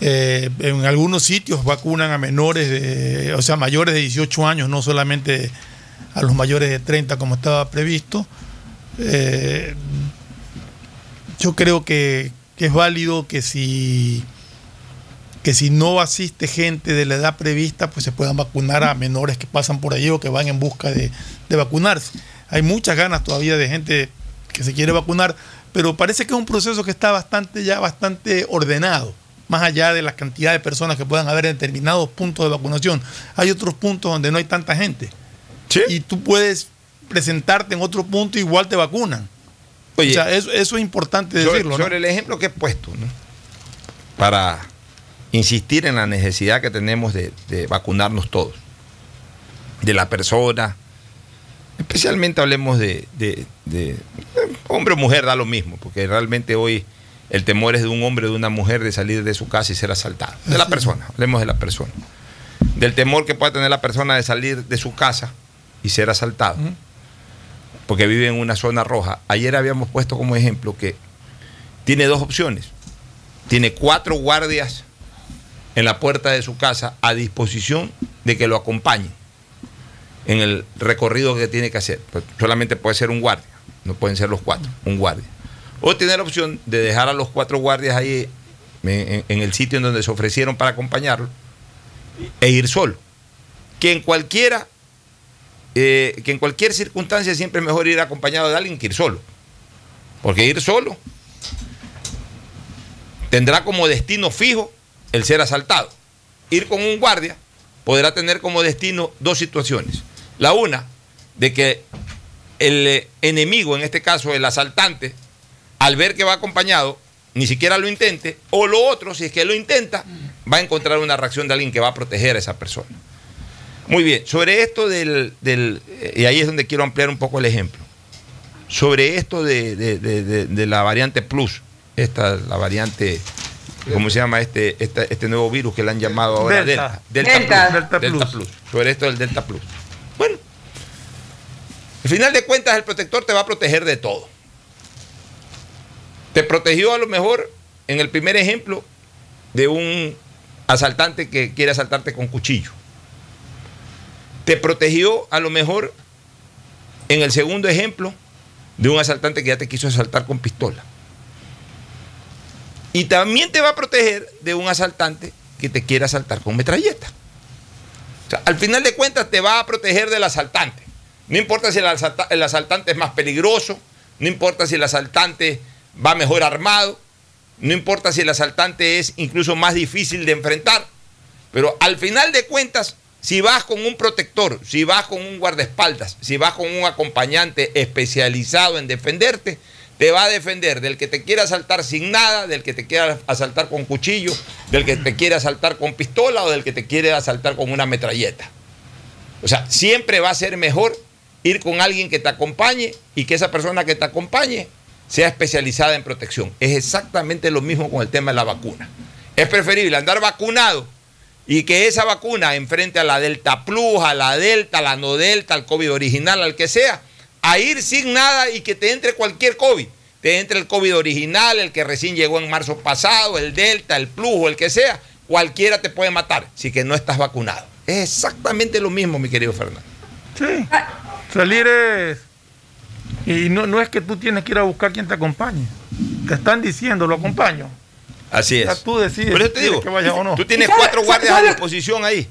[SPEAKER 3] Eh, en algunos sitios vacunan a menores, de, o sea, mayores de 18 años, no solamente a los mayores de 30 como estaba previsto. Eh, yo creo que, que es válido que si que si no asiste gente de la edad prevista, pues se puedan vacunar a menores que pasan por allí o que van en busca de, de, vacunarse. Hay muchas ganas todavía de gente que se quiere vacunar, pero parece que es un proceso que está bastante ya bastante ordenado, más allá de la cantidad de personas que puedan haber en determinados puntos de vacunación. Hay otros puntos donde no hay tanta gente.
[SPEAKER 2] ¿Sí?
[SPEAKER 3] Y tú puedes presentarte en otro punto y igual te vacunan. Oye, o sea, eso, eso, es importante decirlo.
[SPEAKER 2] Sobre, sobre
[SPEAKER 3] ¿no?
[SPEAKER 2] el ejemplo que he puesto, ¿no? para insistir en la necesidad que tenemos de, de, vacunarnos todos, de la persona, especialmente hablemos de, de, de, hombre o mujer, da lo mismo, porque realmente hoy el temor es de un hombre o de una mujer de salir de su casa y ser asaltado, de la persona, hablemos de la persona, del temor que pueda tener la persona de salir de su casa y ser asaltado. Porque vive en una zona roja. Ayer habíamos puesto como ejemplo que tiene dos opciones. Tiene cuatro guardias en la puerta de su casa a disposición de que lo acompañen en el recorrido que tiene que hacer. Pues solamente puede ser un guardia, no pueden ser los cuatro, un guardia. O tiene la opción de dejar a los cuatro guardias ahí en, en el sitio en donde se ofrecieron para acompañarlo e ir solo. Que en cualquiera eh, que en cualquier circunstancia siempre es mejor ir acompañado de alguien que ir solo. Porque ir solo tendrá como destino fijo el ser asaltado. Ir con un guardia podrá tener como destino dos situaciones. La una, de que el enemigo, en este caso el asaltante, al ver que va acompañado, ni siquiera lo intente, o lo otro, si es que lo intenta, va a encontrar una reacción de alguien que va a proteger a esa persona. Muy bien, sobre esto del, del, y ahí es donde quiero ampliar un poco el ejemplo, sobre esto de, de, de, de la variante Plus, esta, la variante, ¿cómo se llama este, este, este nuevo virus que le han llamado ahora?
[SPEAKER 3] Delta.
[SPEAKER 2] Delta,
[SPEAKER 5] Delta.
[SPEAKER 2] Plus, Delta, Delta Plus. Plus. Sobre esto del Delta Plus. Al final de cuentas el protector te va a proteger de todo. Te protegió a lo mejor en el primer ejemplo de un asaltante que quiere asaltarte con cuchillo te protegió a lo mejor en el segundo ejemplo de un asaltante que ya te quiso asaltar con pistola. Y también te va a proteger de un asaltante que te quiera asaltar con metralleta. O sea, al final de cuentas te va a proteger del asaltante. No importa si el, asalta- el asaltante es más peligroso, no importa si el asaltante va mejor armado, no importa si el asaltante es incluso más difícil de enfrentar, pero al final de cuentas, si vas con un protector, si vas con un guardaespaldas, si vas con un acompañante especializado en defenderte, te va a defender del que te quiera asaltar sin nada, del que te quiera asaltar con cuchillo, del que te quiere asaltar con pistola o del que te quiere asaltar con una metralleta. O sea, siempre va a ser mejor ir con alguien que te acompañe y que esa persona que te acompañe sea especializada en protección. Es exactamente lo mismo con el tema de la vacuna. Es preferible andar vacunado y que esa vacuna enfrente a la Delta Plus, a la Delta, a la no Delta, al COVID original, al que sea, a ir sin nada y que te entre cualquier COVID. Te entre el COVID original, el que recién llegó en marzo pasado, el Delta, el Plus o el que sea, cualquiera te puede matar si que no estás vacunado. Es exactamente lo mismo, mi querido Fernando.
[SPEAKER 3] Sí. Salir es. Y no, no es que tú tienes que ir a buscar quien te acompañe. Te están diciendo, lo acompaño.
[SPEAKER 2] Así es.
[SPEAKER 3] Tú decides
[SPEAKER 2] te digo,
[SPEAKER 3] que vaya o no.
[SPEAKER 2] tú tienes
[SPEAKER 5] ¿Y sabe-
[SPEAKER 2] cuatro
[SPEAKER 5] sabe-
[SPEAKER 2] guardias a disposición ahí.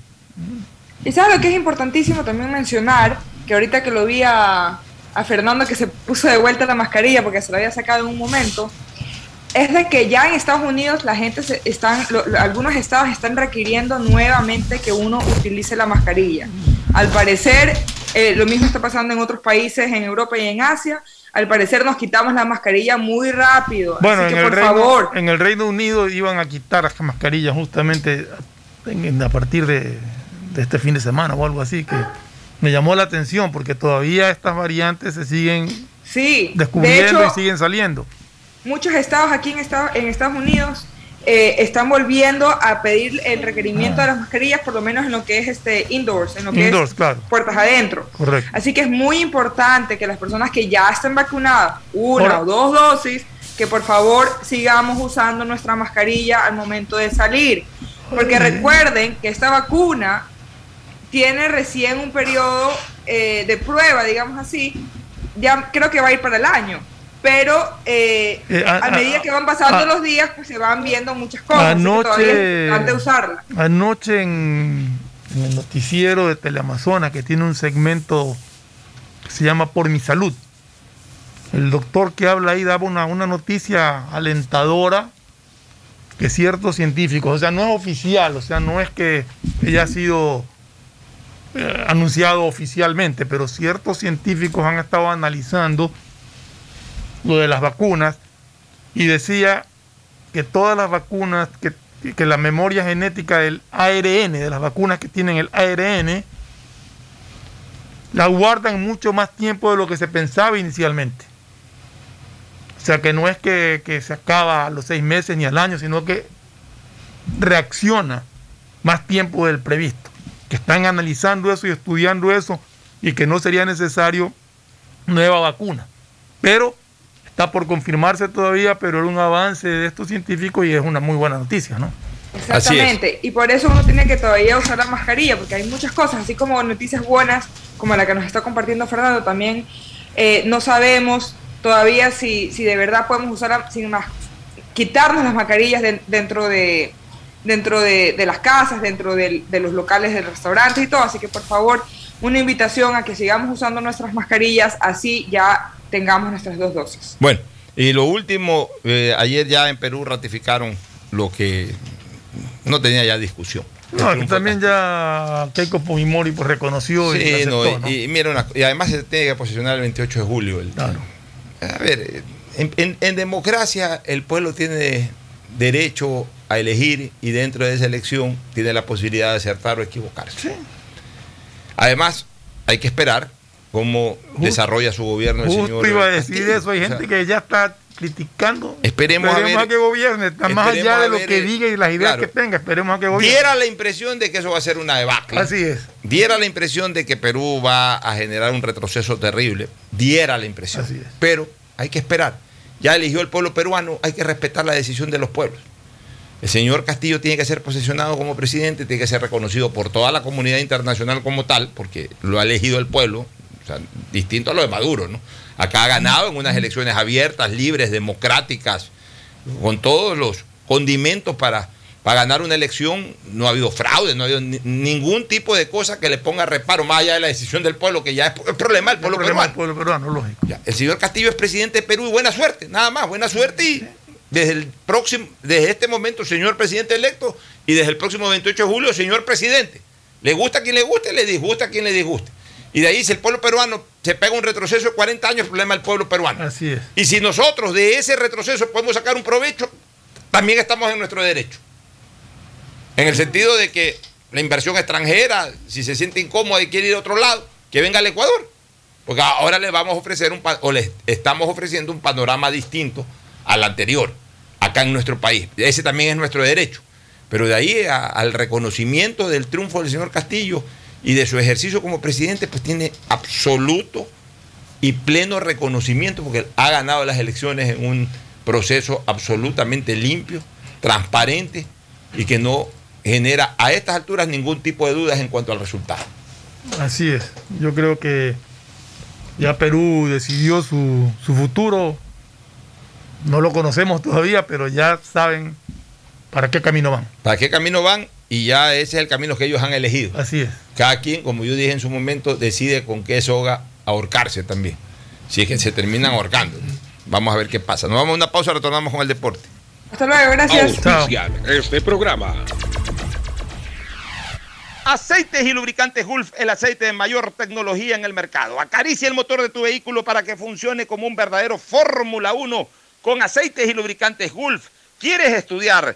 [SPEAKER 5] Y sabes lo que es importantísimo también mencionar, que ahorita que lo vi a, a Fernando que se puso de vuelta la mascarilla porque se la había sacado en un momento, es de que ya en Estados Unidos la gente se están, lo- lo- algunos estados están requiriendo nuevamente que uno utilice la mascarilla. Al parecer, eh, lo mismo está pasando en otros países, en Europa y en Asia. Al parecer nos quitamos la mascarilla muy rápido.
[SPEAKER 3] Bueno,
[SPEAKER 5] Así
[SPEAKER 3] en
[SPEAKER 5] que
[SPEAKER 3] el,
[SPEAKER 5] por
[SPEAKER 3] Reino,
[SPEAKER 5] favor,
[SPEAKER 3] en el Reino Unido iban a quitar las mascarillas justamente en- a partir de, de este fin de semana o algo así, que me llamó la atención porque todavía estas variantes se siguen
[SPEAKER 5] sí. De
[SPEAKER 3] descubriendo
[SPEAKER 5] hecho,
[SPEAKER 3] y siguen saliendo.
[SPEAKER 5] muchos estados aquí en Estados, en Estados Unidos eh, están volviendo a pedir el requerimiento de las mascarillas, por lo menos en lo que es este indoors, en lo que
[SPEAKER 3] Indoors,
[SPEAKER 5] es
[SPEAKER 3] claro.
[SPEAKER 5] puertas adentro.
[SPEAKER 3] Correcto.
[SPEAKER 5] Así que es muy importante que las personas que ya estén vacunadas, una
[SPEAKER 3] Ahora-
[SPEAKER 5] o dos dosis, que por favor sigamos usando nuestra mascarilla al momento de salir. Porque recuerden que esta vacuna tiene recién un periodo eh, de prueba, digamos así, ya creo que va a ir para el año. Pero eh,
[SPEAKER 3] Eh, a-
[SPEAKER 5] a, medida que van pasando
[SPEAKER 3] a-
[SPEAKER 5] los días, pues se van viendo muchas cosas. que
[SPEAKER 3] Anoche-
[SPEAKER 5] importante usarla.
[SPEAKER 3] Anoche en, en el noticiero de Teleamazona, que tiene un segmento que se llama Por mi salud, el doctor que habla ahí daba una, una noticia alentadora que ciertos científicos, o sea, no es oficial, o sea, no es que haya sido eh, anunciado oficialmente, pero ciertos científicos han estado analizando lo de las vacunas y decía que todas las vacunas, que, que la memoria genética del ARN, de las vacunas que tienen el ARN, la guardan mucho más tiempo de lo que se pensaba inicialmente. O sea que no es que, que se acaba a los seis meses ni al año, sino que reacciona más tiempo del previsto. Que están analizando eso y estudiando eso y que no sería necesario nueva vacuna. Pero está por confirmarse todavía, pero era un avance de estos científicos y es una muy buena noticia, ¿no?
[SPEAKER 5] Exactamente. Y por eso uno tiene que todavía usar la mascarilla, porque hay muchas cosas, así como noticias buenas, como la que nos está compartiendo Fernando, también eh, no sabemos todavía si, si de verdad podemos usar sin más, quitarnos las mascarillas de- dentro de dentro de, de las casas, dentro del- de los locales de restaurantes y todo. Así que por favor, una invitación a que sigamos usando nuestras mascarillas, así ya tengamos nuestras dos dosis.
[SPEAKER 2] Bueno, y lo último, eh, ayer ya en Perú ratificaron lo que no tenía ya discusión.
[SPEAKER 3] No, aquí también ya Keiko Fujimori pues reconoció y
[SPEAKER 2] Sí,
[SPEAKER 3] aceptó,
[SPEAKER 2] no,
[SPEAKER 3] ¿no?
[SPEAKER 2] y, y mira una y además se tiene que posicionar el 28 de julio. el- A ver, en, en- en democracia el pueblo tiene derecho a elegir y dentro de esa elección tiene la posibilidad de acertar o equivocarse. Además, hay que esperar cómo desarrolla su gobierno el
[SPEAKER 3] Justo
[SPEAKER 2] señor.
[SPEAKER 3] iba a decir eso, hay
[SPEAKER 2] O sea,
[SPEAKER 3] gente que ya está criticando.
[SPEAKER 2] Esperemos a ver-
[SPEAKER 3] que gobierne, está más
[SPEAKER 2] esperemos
[SPEAKER 3] allá de
[SPEAKER 2] a
[SPEAKER 3] lo
[SPEAKER 2] ver,
[SPEAKER 3] que
[SPEAKER 2] eh,
[SPEAKER 3] diga y las ideas
[SPEAKER 2] claro.
[SPEAKER 3] que tenga, esperemos a que gobierne.
[SPEAKER 2] diera la impresión de que eso va a ser una debacle.
[SPEAKER 3] Así es.
[SPEAKER 2] Diera la impresión de que Perú va a generar un retroceso terrible. Diera la impresión. Pero hay que esperar. Ya eligió el pueblo peruano, hay que respetar la decisión de los pueblos. El señor Castillo tiene que ser posesionado como presidente, tiene que ser reconocido por toda la comunidad internacional como tal, porque lo ha elegido el pueblo, o sea, distinto a lo de Maduro, ¿no? Acá ha ganado en unas elecciones abiertas, libres, democráticas, con todos los condimentos para, para ganar una elección. No ha habido fraude, no ha habido ni- ningún tipo de cosa que le ponga reparo, más allá de la decisión del pueblo, que ya es el problema del pueblo
[SPEAKER 3] problema
[SPEAKER 2] peruano.
[SPEAKER 3] pueblo peruano, lógico.
[SPEAKER 2] Ya, El señor Castillo es presidente de Perú y buena suerte, nada más, buena suerte y desde el próximo, desde este momento, señor presidente electo, y desde el próximo 28 de julio, señor presidente. Le gusta a quien le guste, le disgusta a quien le disguste. Y de ahí, si el pueblo peruano se pega un retroceso de 40 años, el problema del pueblo peruano.
[SPEAKER 3] Así es.
[SPEAKER 2] Y si nosotros de ese retroceso podemos sacar un provecho, también estamos en nuestro derecho. En el sentido de que la inversión extranjera, si se siente incómoda y quiere ir a otro lado, que venga al Ecuador. Porque ahora le vamos a ofrecer un o le estamos ofreciendo un panorama distinto al anterior, acá en nuestro país. Ese también es nuestro derecho. Pero de ahí a- al reconocimiento del triunfo del señor Castillo y de su ejercicio como presidente, pues tiene absoluto y pleno reconocimiento porque ha ganado las elecciones en un proceso absolutamente limpio, transparente y que no genera a estas alturas ningún tipo de dudas en cuanto al resultado.
[SPEAKER 3] Así es. Yo creo que ya Perú decidió su, su futuro. No lo conocemos todavía, pero ya saben para qué camino van.
[SPEAKER 2] ¿Para qué camino van? Y ya ese es el camino que ellos han elegido.
[SPEAKER 3] Así es.
[SPEAKER 2] Cada quien, como yo dije en su momento, decide con qué soga ahorcarse también. Si es que se terminan ahorcando. Vamos a ver qué pasa. Nos vamos a una pausa, retornamos con el deporte.
[SPEAKER 5] Hasta luego, gracias.
[SPEAKER 2] Este programa. Aceites y lubricantes Gulf, el aceite de mayor tecnología en el mercado. Acaricia el motor de tu vehículo para que funcione como un verdadero Fórmula 1 con aceites y lubricantes Gulf. ¿Quieres estudiar,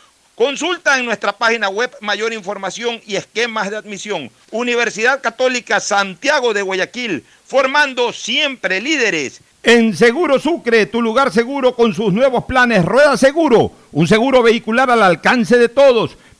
[SPEAKER 2] Consulta en nuestra página web mayor información y esquemas de admisión. Universidad Católica Santiago de Guayaquil, formando siempre líderes.
[SPEAKER 1] En Seguro Sucre, tu lugar seguro con sus nuevos planes Rueda Seguro, un seguro vehicular al alcance de todos.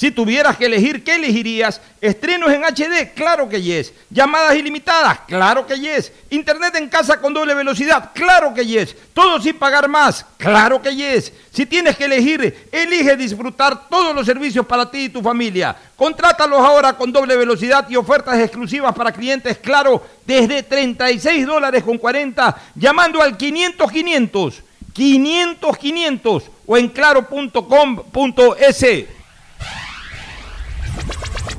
[SPEAKER 1] Si tuvieras que elegir, ¿qué elegirías? ¿Estrenos en HD? Claro que yes. ¿Llamadas ilimitadas? Claro que yes. ¿Internet en casa con doble velocidad? Claro que yes. ¿Todo sin pagar más? Claro que yes. Si tienes que elegir, elige disfrutar todos los servicios para ti y tu familia. Contrátalos ahora con doble velocidad y ofertas exclusivas para clientes Claro desde 36 dólares con 40 llamando al 500 500 500 500 o en claro.com.es.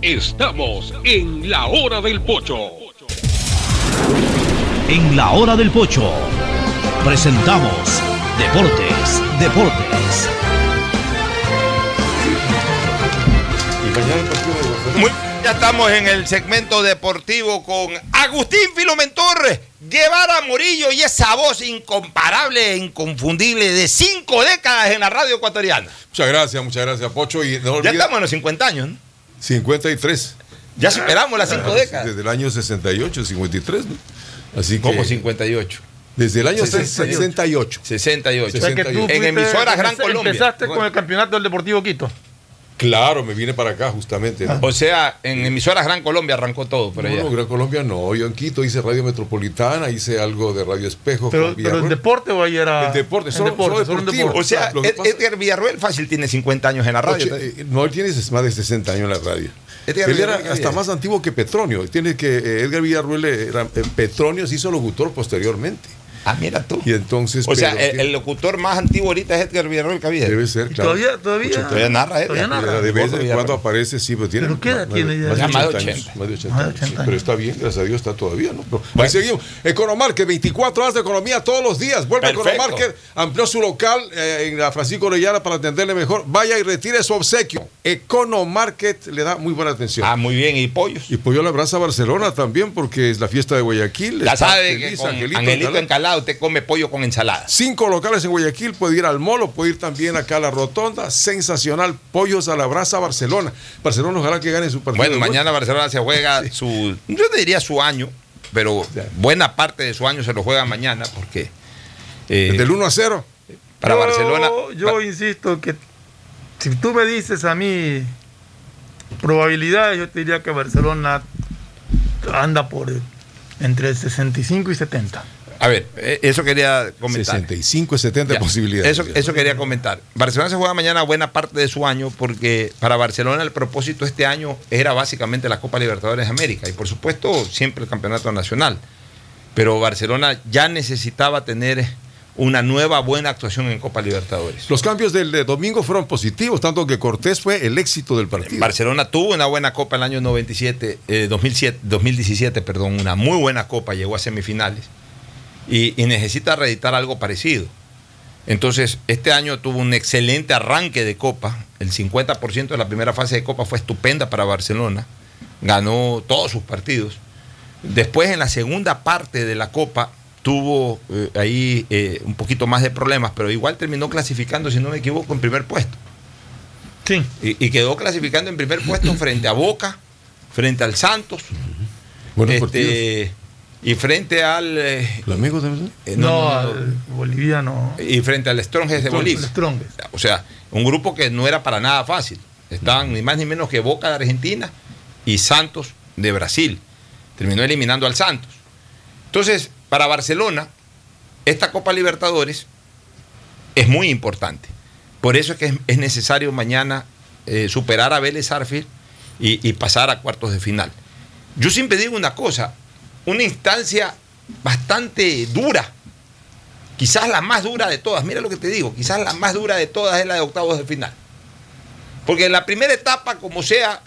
[SPEAKER 6] Estamos en la hora del pocho. En la hora del pocho presentamos Deportes, Deportes.
[SPEAKER 2] Muy- ya estamos en el segmento deportivo con Agustín Filomentor, Guevara Morillo y esa voz incomparable e inconfundible de cinco décadas en la radio ecuatoriana.
[SPEAKER 16] Muchas gracias, muchas gracias, Pocho. Y no
[SPEAKER 2] Ya estamos en los 50 años, ¿no?
[SPEAKER 16] 53.
[SPEAKER 2] Ya superamos las cinco décadas.
[SPEAKER 16] Desde el año 68, 53, ¿no? Así que,
[SPEAKER 2] Como 58.
[SPEAKER 16] Desde el año
[SPEAKER 2] 68.
[SPEAKER 16] 68.
[SPEAKER 2] 68.
[SPEAKER 3] O sea que tú
[SPEAKER 2] En emisoras Gran
[SPEAKER 3] empe-
[SPEAKER 2] Colombia.
[SPEAKER 3] Empezaste con el campeonato del Deportivo Quito.
[SPEAKER 16] Claro, me vine para acá justamente. ¿no?
[SPEAKER 2] O sea, en emisoras Gran Colombia arrancó todo por
[SPEAKER 16] No,
[SPEAKER 2] allá.
[SPEAKER 16] no, Gran Colombia no. Yo en Quito hice Radio Metropolitana, hice algo de Radio Espejo.
[SPEAKER 3] Pero, pero en
[SPEAKER 16] Villarroel.
[SPEAKER 3] deporte o ahí era.
[SPEAKER 16] En deporte, solo-
[SPEAKER 3] deporte,
[SPEAKER 16] solo deportivo.
[SPEAKER 3] deporte.
[SPEAKER 2] O sea,
[SPEAKER 16] Lo que
[SPEAKER 2] Ed-
[SPEAKER 16] pasa-
[SPEAKER 2] Edgar Villarruel fácil tiene 50 años en la radio.
[SPEAKER 16] Oye, eh, no, él tiene más de 60 años en la radio.
[SPEAKER 2] Edgar
[SPEAKER 16] él era hasta
[SPEAKER 2] ¿qué
[SPEAKER 16] más antiguo que Petronio. Tiene que, eh, Edgar Villarruel era, eh, Petronio se hizo locutor posteriormente.
[SPEAKER 2] Ah, mira tú.
[SPEAKER 16] Y entonces.
[SPEAKER 2] O sea, el, el locutor más antiguo ahorita es Edgar Villarroel Cavide.
[SPEAKER 16] Debe ser, claro.
[SPEAKER 3] todavía, todavía,
[SPEAKER 2] todavía narra, ¿eh?
[SPEAKER 3] todavía narra.
[SPEAKER 16] De vez en cuando aparece, sí, pero tiene.
[SPEAKER 3] ¿Pero qué edad tiene ya?
[SPEAKER 16] Más de
[SPEAKER 2] Ya más de
[SPEAKER 16] 80 años.
[SPEAKER 2] 80.
[SPEAKER 16] Más de 80
[SPEAKER 3] Más de
[SPEAKER 16] años, sí,
[SPEAKER 3] 80
[SPEAKER 16] pero está bien, gracias a Dios está todavía, ¿no? Pero ahí seguimos. Economarket, 24 horas de economía todos los días. Vuelve
[SPEAKER 2] Perfecto.
[SPEAKER 16] Economarket, amplió su local eh, en la Francisco Orellana para atenderle mejor. Vaya y retire su obsequio. Economarket le da muy buena atención.
[SPEAKER 2] Ah, muy bien. ¿Y pollos?
[SPEAKER 16] Y Pollo la abraza a Barcelona también porque es la fiesta de Guayaquil.
[SPEAKER 2] Ya sabe que
[SPEAKER 16] feliz,
[SPEAKER 2] con
[SPEAKER 16] Angelito
[SPEAKER 2] Angelito,
[SPEAKER 16] Encalada.
[SPEAKER 2] Encalado usted come pollo con ensalada.
[SPEAKER 16] Cinco locales en Guayaquil, puede ir al molo, puede ir también acá a la rotonda. Sensacional, pollos a la brasa Barcelona. Barcelona ojalá que gane su partido.
[SPEAKER 2] Bueno, mañana Barcelona se juega su, yo te diría su año, pero buena parte de su año se lo juega mañana porque eh,
[SPEAKER 16] Del 1 a 0.
[SPEAKER 2] para
[SPEAKER 3] Yo-
[SPEAKER 2] Barcelona
[SPEAKER 3] Yo insisto que si tú me dices a mí probabilidades, yo te diría que Barcelona anda por entre 65 y 70.
[SPEAKER 2] A ver, eh, eso quería comentar.
[SPEAKER 16] 65 y 70
[SPEAKER 2] Ya,
[SPEAKER 16] posibilidades.
[SPEAKER 2] Eso, eso quería comentar. Barcelona se juega mañana buena parte de su año porque para Barcelona el propósito este año era básicamente la Copa Libertadores de América y por supuesto siempre el Campeonato Nacional. Pero Barcelona ya necesitaba tener una nueva buena actuación en Copa Libertadores.
[SPEAKER 16] Los cambios del de domingo fueron positivos, tanto que Cortés fue el éxito del partido.
[SPEAKER 2] Barcelona tuvo una buena copa el año 97, eh, 2007, 2017, perdón, una muy buena copa, llegó a semifinales y, y necesita reeditar algo parecido. Entonces, este año tuvo un excelente arranque de copa, el 50% de la primera fase de copa fue estupenda para Barcelona, ganó todos sus partidos. Después, en la segunda parte de la copa, tuvo eh, ahí eh, un poquito más de problemas, pero igual terminó clasificando, si no me equivoco, en primer puesto.
[SPEAKER 3] Sí.
[SPEAKER 2] Y, y quedó clasificando en primer puesto frente a Boca, frente al Santos.
[SPEAKER 16] Buenos
[SPEAKER 2] este, y frente al. eh,
[SPEAKER 16] Flamengo también.
[SPEAKER 2] eh,
[SPEAKER 3] No,
[SPEAKER 2] no, no, no.
[SPEAKER 3] al boliviano.
[SPEAKER 2] Y frente al Strongest de
[SPEAKER 3] Strong-
[SPEAKER 2] Bolivia.
[SPEAKER 3] el Strongest.
[SPEAKER 2] O sea, un grupo que no era para nada fácil. Estaban ni más ni menos que Boca de Argentina y Santos de Brasil. Terminó eliminando al Santos. Entonces, para Barcelona, esta Copa Libertadores es muy importante. Por eso es que es, es necesario mañana eh, superar a Vélez Arfield y, y pasar a cuartos de final. Yo siempre digo una cosa, una instancia bastante dura, quizás la más dura de todas, mira lo que te digo, quizás la más dura de todas es la de octavos de final. Porque en la primera etapa, como sea,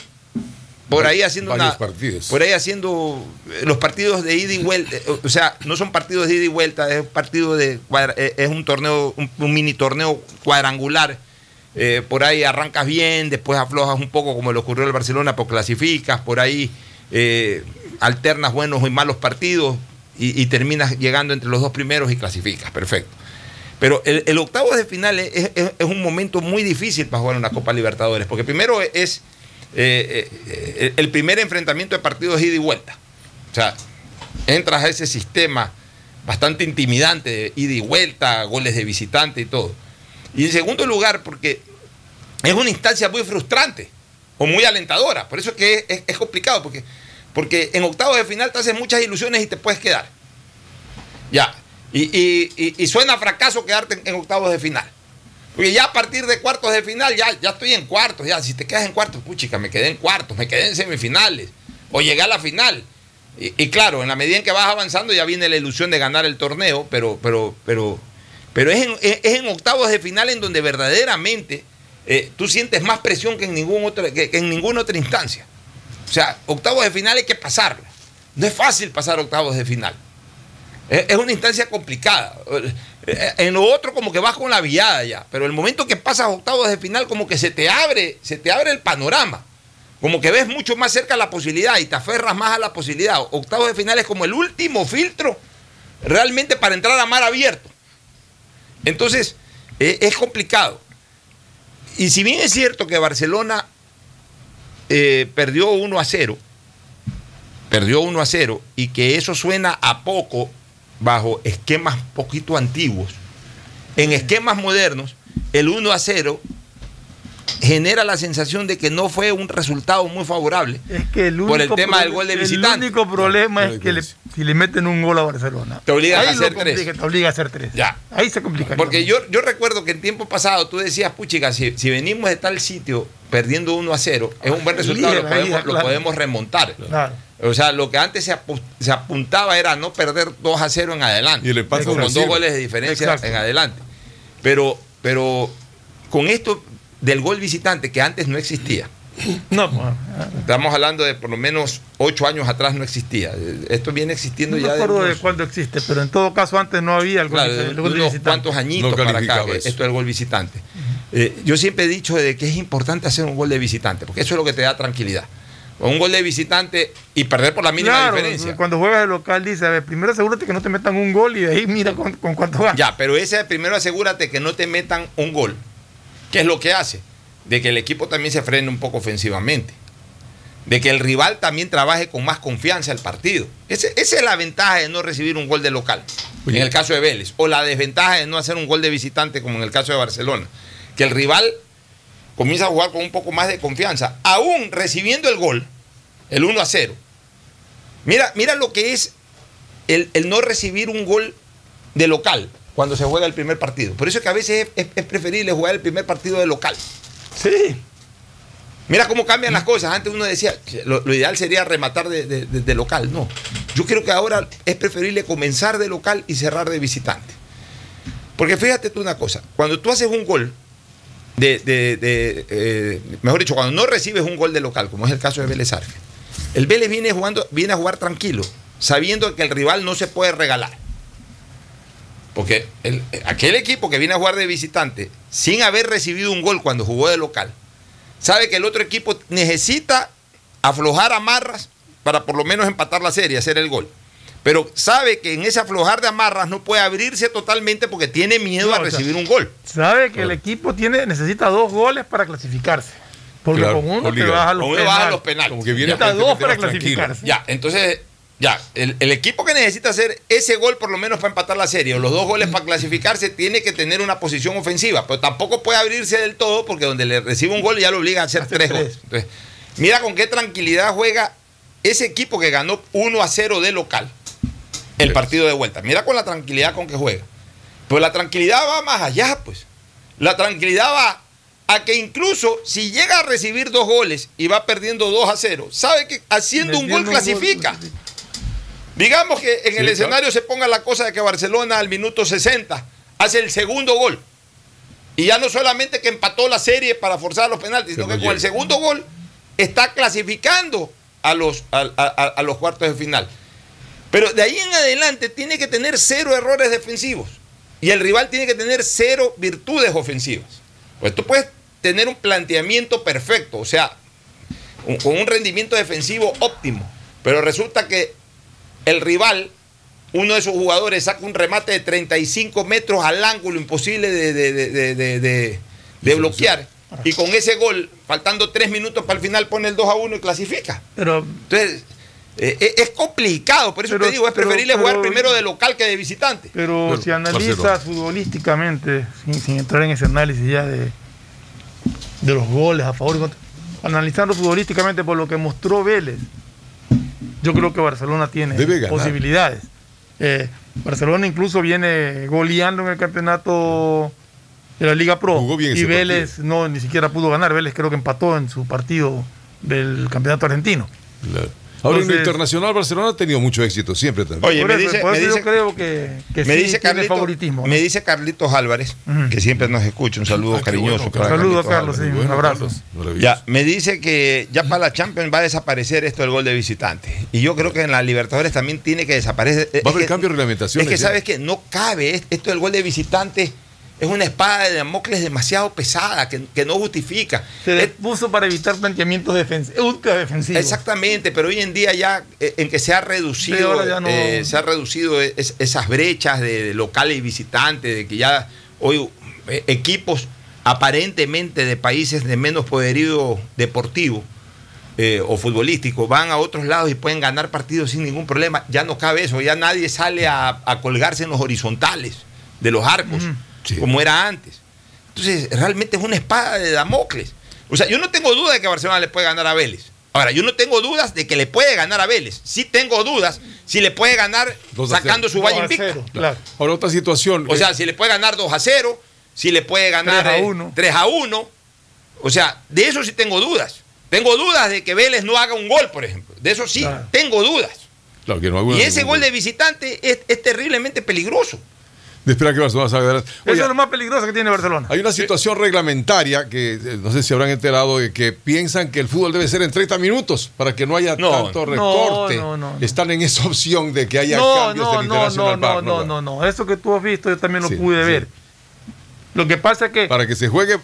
[SPEAKER 2] por ahí haciendo una,
[SPEAKER 16] partidos.
[SPEAKER 2] por ahí haciendo eh, los partidos de ida y vuelta, eh, o sea, no son partidos de ida y vuelta, es un partido de eh, es un torneo, un, un mini torneo cuadrangular. Eh, por ahí arrancas bien, después aflojas un poco como le ocurrió al Barcelona, pues clasificas, por ahí eh, alternas buenos y malos partidos y, terminas llegando entre los dos primeros y clasificas, perfecto. Pero el, octavo de final es, un momento muy difícil para jugar una Copa Libertadores, porque primero es eh, eh, el primer enfrentamiento de partidos ida y vuelta. O sea, entras a ese sistema bastante intimidante de ida y vuelta, goles de visitante y todo. Y en segundo lugar, porque es una instancia muy frustrante o muy alentadora. Por eso es que es- es complicado, porque, porque en octavos de final te haces muchas ilusiones y te puedes quedar. Ya. Y, suena fracaso quedarte en, octavos de final. Porque ya a partir de cuartos de final, ya, ya estoy en cuartos. Ya, si te quedas en cuartos, puchica, me quedé en cuartos, me quedé en semifinales. O llegué a la final. Y, claro, en la medida en que vas avanzando, ya viene la ilusión de ganar el torneo, pero, pero, pero, pero es, en, octavos de final en donde verdaderamente eh, tú sientes más presión que en, ningún otro, que en ninguna otra instancia. O sea, octavos de final hay que pasarlo. No es fácil pasar octavos de final. Es es una instancia complicada. Eh, En lo otro como que vas con la viada ya, pero el momento que pasas octavos de final como que se te abre, se te abre el panorama. Como que ves mucho más cerca la posibilidad y te aferras más a la posibilidad. Octavos de final es como el último filtro realmente para entrar a mar abierto. Entonces, eh, es complicado. Y si bien es cierto que Barcelona eh, perdió 1 a 0, perdió 1 a 0 y que eso suena a poco bajo esquemas poquito antiguos. En esquemas modernos, el 1 a 0 genera la sensación de que no fue un resultado muy favorable
[SPEAKER 3] Es que el único
[SPEAKER 2] por el tema del gol de
[SPEAKER 3] El
[SPEAKER 2] visitante.
[SPEAKER 3] único problema es que le- si le meten un gol a Barcelona.
[SPEAKER 2] Te obligan
[SPEAKER 3] Ahí
[SPEAKER 2] a hacer
[SPEAKER 3] complica,
[SPEAKER 2] tres.
[SPEAKER 3] Te obliga a hacer tres.
[SPEAKER 2] Ya.
[SPEAKER 3] Ahí se complica.
[SPEAKER 2] Porque yo, yo recuerdo que en tiempo pasado tú decías, puchica, si, si venimos de tal sitio perdiendo 1 a 0, es un buen resultado, lo
[SPEAKER 3] Líder,
[SPEAKER 2] podemos, lo
[SPEAKER 3] claro.
[SPEAKER 2] podemos remontar.
[SPEAKER 3] Claro.
[SPEAKER 2] O sea, lo que antes se, apu- se apuntaba era no perder 2 a 0 en adelante.
[SPEAKER 16] Y el empate
[SPEAKER 2] con dos goles de diferencia
[SPEAKER 3] Exacto.
[SPEAKER 2] en adelante. Pero, pero con esto del gol visitante, que antes no existía.
[SPEAKER 3] No, [laughs]
[SPEAKER 2] Estamos hablando de por lo menos 8 años atrás no existía. Esto viene existiendo
[SPEAKER 3] no me
[SPEAKER 2] ya
[SPEAKER 3] acuerdo de
[SPEAKER 2] unos-
[SPEAKER 3] cuándo existe, pero en todo caso antes no había el gol,
[SPEAKER 2] Claro,
[SPEAKER 3] el
[SPEAKER 2] de
[SPEAKER 3] gol de
[SPEAKER 2] unos
[SPEAKER 3] visitante.
[SPEAKER 2] cuantos añitos
[SPEAKER 16] No
[SPEAKER 2] para acá,
[SPEAKER 16] eso.
[SPEAKER 2] esto del gol visitante. Eh, yo siempre he dicho de que es importante hacer un gol de visitante, porque eso es lo que te da tranquilidad. Un gol de visitante y perder por la mínima
[SPEAKER 3] Claro,
[SPEAKER 2] diferencia.
[SPEAKER 3] cuando juegas de local dice, a ver, primero asegúrate que no te metan un gol y de ahí mira con, con cuánto ganas.
[SPEAKER 2] Ya, pero ese primero asegúrate que no te metan un gol. ¿Qué es lo que hace? De que el equipo también se frene un poco ofensivamente. De que el rival también trabaje con más confianza el partido. Esa es la ventaja de no recibir un gol de local, en el caso de Vélez. O la desventaja de no hacer un gol de visitante, como en el caso de Barcelona. Que el rival comienza a jugar con un poco más de confianza, aún recibiendo el gol, el 1 a 0. Mira, mira lo que es el no recibir un gol de local cuando se juega el primer partido. Por eso es que a veces es, preferible jugar el primer partido de local.
[SPEAKER 3] Sí.
[SPEAKER 2] Mira cómo cambian las cosas. Antes uno decía, lo, lo ideal sería rematar de, de- de- de local. No. Yo creo que ahora es preferible comenzar de local y cerrar de visitante. Porque fíjate tú una cosa, cuando tú haces un gol, de, de- de, eh, mejor dicho, cuando no recibes un gol de local, como es el caso de Vélez Arfield, el Vélez viene, jugando, viene a jugar tranquilo, sabiendo que el rival no se puede regalar. Porque el- aquel equipo que viene a jugar de visitante, sin haber recibido un gol cuando jugó de local, sabe que el otro equipo necesita aflojar amarras para por lo menos empatar la serie, hacer el gol. Pero sabe que en ese aflojar de amarras no puede abrirse totalmente porque tiene miedo
[SPEAKER 3] No,
[SPEAKER 2] a
[SPEAKER 3] o sea,
[SPEAKER 2] recibir un gol.
[SPEAKER 3] Sabe que el equipo tiene, necesita dos goles para clasificarse. Porque
[SPEAKER 2] Claro,
[SPEAKER 3] con uno te baja los penales.
[SPEAKER 2] baja los penales. Como que viene
[SPEAKER 3] necesita dos para clasificarse.
[SPEAKER 2] Ya, entonces, ya, el, el equipo que necesita hacer ese gol por lo menos para empatar la serie, o los dos goles para clasificarse, tiene que tener una posición ofensiva, pero tampoco puede abrirse del todo porque donde le recibe un gol ya lo obliga a hacer tres goles. Entonces, mira con qué tranquilidad juega ese equipo que ganó 1 a 0 de local el partido de vuelta. Mira con la tranquilidad con que juega. Pero la tranquilidad va más allá, pues. La tranquilidad va a que incluso si llega a recibir dos goles y va perdiendo 2 a 0, sabe que haciendo un gol
[SPEAKER 3] Metiendo un gol,
[SPEAKER 2] clasifica. Digamos que en
[SPEAKER 16] Sí,
[SPEAKER 2] el
[SPEAKER 16] claro.
[SPEAKER 2] escenario se ponga la cosa de que Barcelona al minuto 60 hace el segundo gol. Y ya no solamente que empató la serie para forzar los penaltis, sino
[SPEAKER 16] no
[SPEAKER 2] que con el segundo gol está clasificando a los, a- a- a- a los cuartos de final. Pero de ahí en adelante tiene que tener cero errores defensivos. Y el rival tiene que tener cero virtudes ofensivas. Pues tú puedes tener un planteamiento perfecto, o sea, un- con un rendimiento defensivo óptimo. Pero resulta que el rival, uno de sus jugadores, saca un remate de 35 metros al ángulo, imposible de, de- de- de- de- de- de bloquear. Y con ese gol, faltando tres minutos para el final, pone el 2 a 1 y clasifica.
[SPEAKER 3] Pero
[SPEAKER 2] Entonces, eh, eh, es complicado, por eso
[SPEAKER 3] Pero-
[SPEAKER 2] te digo, es preferible
[SPEAKER 3] pero-
[SPEAKER 2] jugar primero de local que de visitante.
[SPEAKER 3] Pero si analizas futbolísticamente, sin, sin entrar en ese análisis ya de, de los goles a favor y contra, analizando futbolísticamente por lo que mostró Vélez, yo creo que Barcelona tiene posibilidades. Eh, Barcelona incluso viene goleando en el campeonato de la Liga Pro
[SPEAKER 16] Jugó bien
[SPEAKER 3] y Vélez no ni siquiera pudo ganar. Vélez creo que empató en su partido del campeonato argentino.
[SPEAKER 16] Claro. Ahora en lo
[SPEAKER 3] Entonces-
[SPEAKER 16] internacional Barcelona ha tenido mucho éxito siempre también.
[SPEAKER 2] Oye,
[SPEAKER 3] por
[SPEAKER 2] me
[SPEAKER 3] eso,
[SPEAKER 2] dice- me
[SPEAKER 3] yo creo que, que
[SPEAKER 2] me
[SPEAKER 3] sí
[SPEAKER 2] dice Carlito-
[SPEAKER 3] favoritismo. ¿no?
[SPEAKER 2] Me dice Carlitos Álvarez, que siempre nos escucha. Un saludo
[SPEAKER 16] Ah,
[SPEAKER 2] cariñoso.
[SPEAKER 16] bueno,
[SPEAKER 2] para Carlitos
[SPEAKER 3] Carlos, sí,
[SPEAKER 2] Álvarez.
[SPEAKER 3] un abrazo.
[SPEAKER 16] Carlos.
[SPEAKER 2] Ya, me dice que ya para la Champions va a desaparecer esto del gol de visitante. Y yo creo que en la Libertadores también tiene que desaparecer.
[SPEAKER 16] Va a haber cambio de reglamentaciones.
[SPEAKER 2] Es que
[SPEAKER 16] ya.
[SPEAKER 2] sabes que no cabe. es- Esto del gol de visitante es una espada de Damocles demasiado pesada que, que no justifica.
[SPEAKER 3] Se puso para evitar planteamientos defensivos.
[SPEAKER 2] Exactamente, pero hoy en día ya eh, en que se ha reducido,
[SPEAKER 3] no-
[SPEAKER 2] eh, se ha reducido es- esas brechas de, locales y visitantes, de que ya hoy eh, equipos aparentemente de países de menos poderío deportivo eh, o futbolístico van a otros lados y pueden ganar partidos sin ningún problema. Ya no cabe eso, ya nadie sale a, a colgarse en los horizontales de los arcos,
[SPEAKER 16] Sí.
[SPEAKER 2] como era antes. Entonces, realmente es una espada de Damocles. O sea, yo no tengo duda de que Barcelona le puede ganar a Vélez. Ahora, yo no tengo dudas de que le puede ganar a Vélez. Sí tengo dudas si le puede ganar sacando su
[SPEAKER 3] a
[SPEAKER 2] invicta.
[SPEAKER 3] cero, claro.
[SPEAKER 16] Ahora otra situación.
[SPEAKER 2] O
[SPEAKER 16] eh,
[SPEAKER 2] sea, si le puede ganar 2 a 0, si le puede ganar
[SPEAKER 3] 3 a
[SPEAKER 2] eh,
[SPEAKER 3] 1.
[SPEAKER 2] 3 a 1. O sea, de eso sí tengo dudas. Tengo dudas de que Vélez no haga un gol, por ejemplo. De eso sí, tengo dudas.
[SPEAKER 16] Claro, que no
[SPEAKER 2] Y ese gol de visitante es, es terriblemente peligroso.
[SPEAKER 16] De esperar que Barcelona salga adelante.
[SPEAKER 3] Eso es lo más peligroso que tiene Barcelona.
[SPEAKER 16] Hay una situación reglamentaria que eh, no sé si habrán enterado de que piensan que el fútbol debe ser en 30 minutos para que no haya
[SPEAKER 3] No,
[SPEAKER 16] tanto recorte.
[SPEAKER 3] no, no, no.
[SPEAKER 16] Están en esa opción de que haya
[SPEAKER 3] No,
[SPEAKER 16] cambios
[SPEAKER 3] no,
[SPEAKER 16] del
[SPEAKER 3] no,
[SPEAKER 16] International
[SPEAKER 3] no, no, no, no, no. Eso que tú has visto yo también lo
[SPEAKER 16] Sí,
[SPEAKER 3] pude
[SPEAKER 16] sí.
[SPEAKER 3] ver. Lo que pasa es que
[SPEAKER 16] Para que se juegue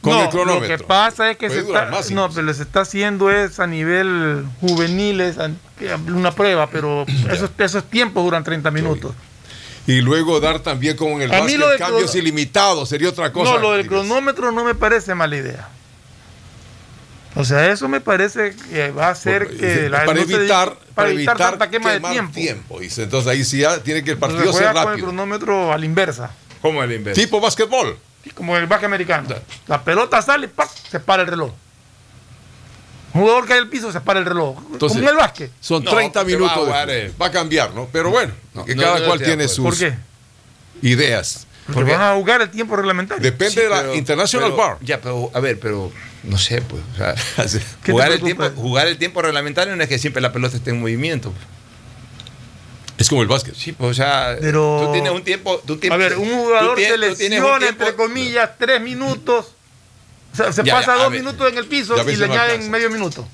[SPEAKER 16] con el cronómetro.
[SPEAKER 3] Lo que pasa es que se está, no, pero se está haciendo es a nivel juveniles a- una prueba, pero [coughs] esos, esos tiempos duran 30 minutos.
[SPEAKER 16] Y luego dar también como en el
[SPEAKER 3] A
[SPEAKER 16] básquet cambios ilimitados sería otra cosa.
[SPEAKER 3] No, lo del cronómetro no me parece mala idea. O sea, eso me parece que va a hacer que la
[SPEAKER 16] para
[SPEAKER 3] no se-
[SPEAKER 16] evitar,
[SPEAKER 3] para evitar tanta quema de tiempo.
[SPEAKER 16] dice. Entonces ahí sí ya tiene que el partido ser
[SPEAKER 3] con el
[SPEAKER 16] rápido.
[SPEAKER 3] cronómetro a la inversa.
[SPEAKER 2] ¿Cómo el inverso?
[SPEAKER 16] Tipo básquetbol.
[SPEAKER 3] Como el básquet americano. La pelota sale y ¡pac! se para el reloj. Un jugador cae al piso, se para el reloj.
[SPEAKER 16] Entonces,
[SPEAKER 3] como en el básquet.
[SPEAKER 16] Son
[SPEAKER 2] No,
[SPEAKER 16] 30
[SPEAKER 2] porque va a
[SPEAKER 16] minutos. de
[SPEAKER 2] jugar,
[SPEAKER 16] fútbol.
[SPEAKER 2] eh.
[SPEAKER 16] Va a cambiar, ¿no? Pero bueno, que
[SPEAKER 2] no,
[SPEAKER 16] cada
[SPEAKER 2] no
[SPEAKER 16] cual tiene sus
[SPEAKER 3] ¿Por qué?
[SPEAKER 16] ideas.
[SPEAKER 3] Porque van a jugar el tiempo reglamentario.
[SPEAKER 16] Depende de la
[SPEAKER 2] pero-
[SPEAKER 16] International
[SPEAKER 2] pero-
[SPEAKER 16] Bar.
[SPEAKER 2] Ya, pero a ver, pero no sé, pues. o sea, [laughs] jugar, el tiempo, jugar el tiempo reglamentario no es que siempre la pelota esté en movimiento.
[SPEAKER 16] Es como el básquet.
[SPEAKER 2] Sí, pues, o sea,
[SPEAKER 3] Pero-
[SPEAKER 2] tú tienes un tiempo. Tú tienes,
[SPEAKER 3] A ver, un jugador
[SPEAKER 2] tú tienes-
[SPEAKER 3] se
[SPEAKER 2] tú tienes un
[SPEAKER 3] lesiona,
[SPEAKER 2] tiempo-
[SPEAKER 3] entre comillas, tres minutos. Se
[SPEAKER 2] Ya,
[SPEAKER 3] pasa
[SPEAKER 2] ya,
[SPEAKER 3] dos
[SPEAKER 2] ver.
[SPEAKER 3] minutos en el piso y le añaden medio minuto.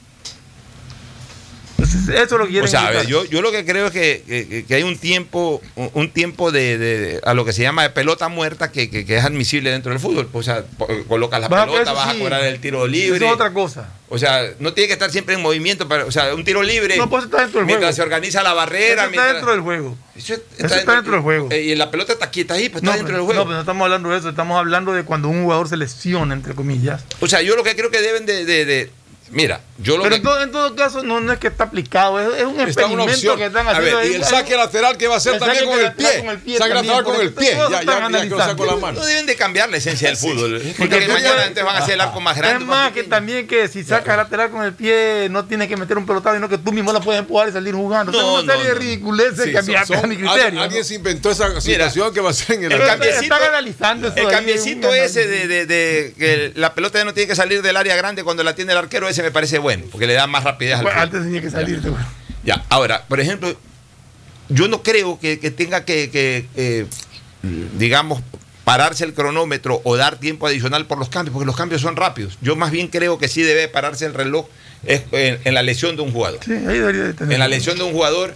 [SPEAKER 3] Eso es lo que quieren
[SPEAKER 2] O sea, ver, yo, yo lo que creo es que, que- que hay un tiempo, un tiempo de, de- a lo que se llama de pelota muerta que, que- es admisible dentro del fútbol. O sea, po- colocas la pelota, vas
[SPEAKER 3] sí.
[SPEAKER 2] a cobrar el tiro libre.
[SPEAKER 3] Eso es otra cosa.
[SPEAKER 2] O sea, no tiene que estar siempre en movimiento. Para, o sea, un tiro libre.
[SPEAKER 3] No, pues está dentro del
[SPEAKER 2] mientras
[SPEAKER 3] juego.
[SPEAKER 2] se organiza la barrera.
[SPEAKER 3] Eso está
[SPEAKER 2] mientras-
[SPEAKER 3] dentro del juego.
[SPEAKER 2] Eso
[SPEAKER 3] Eso está dentro del juego.
[SPEAKER 2] Eh, y la pelota está quieta ahí, pues
[SPEAKER 3] No,
[SPEAKER 2] está dentro
[SPEAKER 3] pero-
[SPEAKER 2] del juego.
[SPEAKER 3] no, pero no estamos hablando de eso, estamos hablando de cuando un jugador se lesiona, entre comillas.
[SPEAKER 2] O sea, yo lo que creo que deben de. de- de- mira, yo lo
[SPEAKER 3] Pero
[SPEAKER 2] que.
[SPEAKER 3] en todo, en todo caso no, no es que está aplicado, es, es un experimento que están
[SPEAKER 16] A
[SPEAKER 3] haciendo.
[SPEAKER 16] ver, y
[SPEAKER 3] ahí.
[SPEAKER 16] el saque lateral que va a hacer también con el pie.
[SPEAKER 3] con el pie
[SPEAKER 16] Saque lateral con el pie.
[SPEAKER 3] todos
[SPEAKER 16] Ya,
[SPEAKER 3] están
[SPEAKER 16] ya, ya que lo
[SPEAKER 3] analizando.
[SPEAKER 16] saco la mano.
[SPEAKER 2] No deben de cambiar la esencia del fútbol.
[SPEAKER 3] Porque
[SPEAKER 2] Porque
[SPEAKER 3] tú
[SPEAKER 2] mañana
[SPEAKER 3] puedes-
[SPEAKER 2] entonces van a hacer el arco más grande.
[SPEAKER 3] Es
[SPEAKER 2] más
[SPEAKER 3] más que también que si sacas lateral con el pie no tienes que meter un pelotado, sino que tú mismo la puedes empujar y salir jugando.
[SPEAKER 2] No,
[SPEAKER 3] o sea, una
[SPEAKER 2] no,
[SPEAKER 3] serie de ridiculeces
[SPEAKER 16] Sí,
[SPEAKER 3] que a mi, a criterio.
[SPEAKER 16] alguien- se inventó esa situación que va a ser en el
[SPEAKER 3] están analizando eso
[SPEAKER 2] El cambiecito ese de que la pelota ya no tiene que salir del área grande cuando la tiene el arquero, ese me parece bueno, porque le da más rapidez al
[SPEAKER 3] Bueno,
[SPEAKER 2] fútbol.
[SPEAKER 3] antes tenía que salir. tú.
[SPEAKER 2] Ya, ahora, por ejemplo, yo no creo que, que tenga que, que, eh, digamos, pararse el cronómetro o dar tiempo adicional por los cambios, porque los cambios son rápidos. Yo más bien creo que sí debe pararse el reloj es en, en la lesión de un jugador.
[SPEAKER 3] Sí, ahí debería de tener.
[SPEAKER 2] En la lesión de un jugador,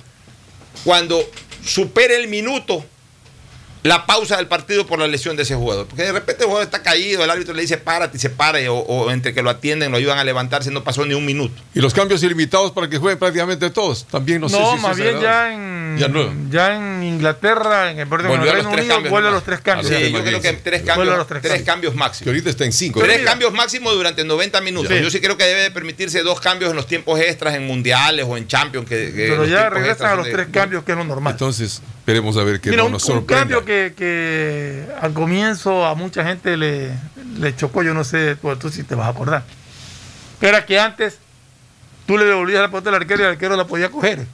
[SPEAKER 2] cuando supere el minuto, la pausa del partido por la lesión de ese jugador. Porque de repente el jugador está caído, el árbitro le dice párate y se para, o, o entre que lo atienden, lo ayudan a levantarse, no pasó ni un minuto.
[SPEAKER 16] Y los cambios ilimitados para que jueguen prácticamente todos. También no,
[SPEAKER 3] No,
[SPEAKER 16] sé si
[SPEAKER 3] más bien ya en,
[SPEAKER 16] Ya no.
[SPEAKER 3] ya en Inglaterra, en el, perdón, en el
[SPEAKER 2] a los
[SPEAKER 3] Reino
[SPEAKER 2] tres
[SPEAKER 3] Unido,
[SPEAKER 2] cambios
[SPEAKER 3] vuelve a los tres cambios.
[SPEAKER 2] Sí, yo creo que tres cambios,
[SPEAKER 3] los tres
[SPEAKER 2] tres
[SPEAKER 3] cambios.
[SPEAKER 2] cambios máximos.
[SPEAKER 16] Que ahorita está en 5.
[SPEAKER 2] Tres
[SPEAKER 3] mira-
[SPEAKER 2] cambios máximos durante 90 minutos.
[SPEAKER 3] Sí.
[SPEAKER 2] Yo sí creo que debe de permitirse dos cambios en los tiempos extras, en mundiales o en Champions. Que, que
[SPEAKER 3] Pero ya regresan a los
[SPEAKER 2] de-
[SPEAKER 3] tres cambios, que es lo normal.
[SPEAKER 16] Entonces, esperemos a ver que
[SPEAKER 3] Mira,
[SPEAKER 16] no
[SPEAKER 3] un,
[SPEAKER 16] nos
[SPEAKER 3] un
[SPEAKER 16] sorprenda.
[SPEAKER 3] cambio que, que al comienzo a mucha gente le, le chocó, yo no sé, tú sí te vas a acordar. Era que antes tú le devolvías la pelota al arquero y el arquero la podía coger.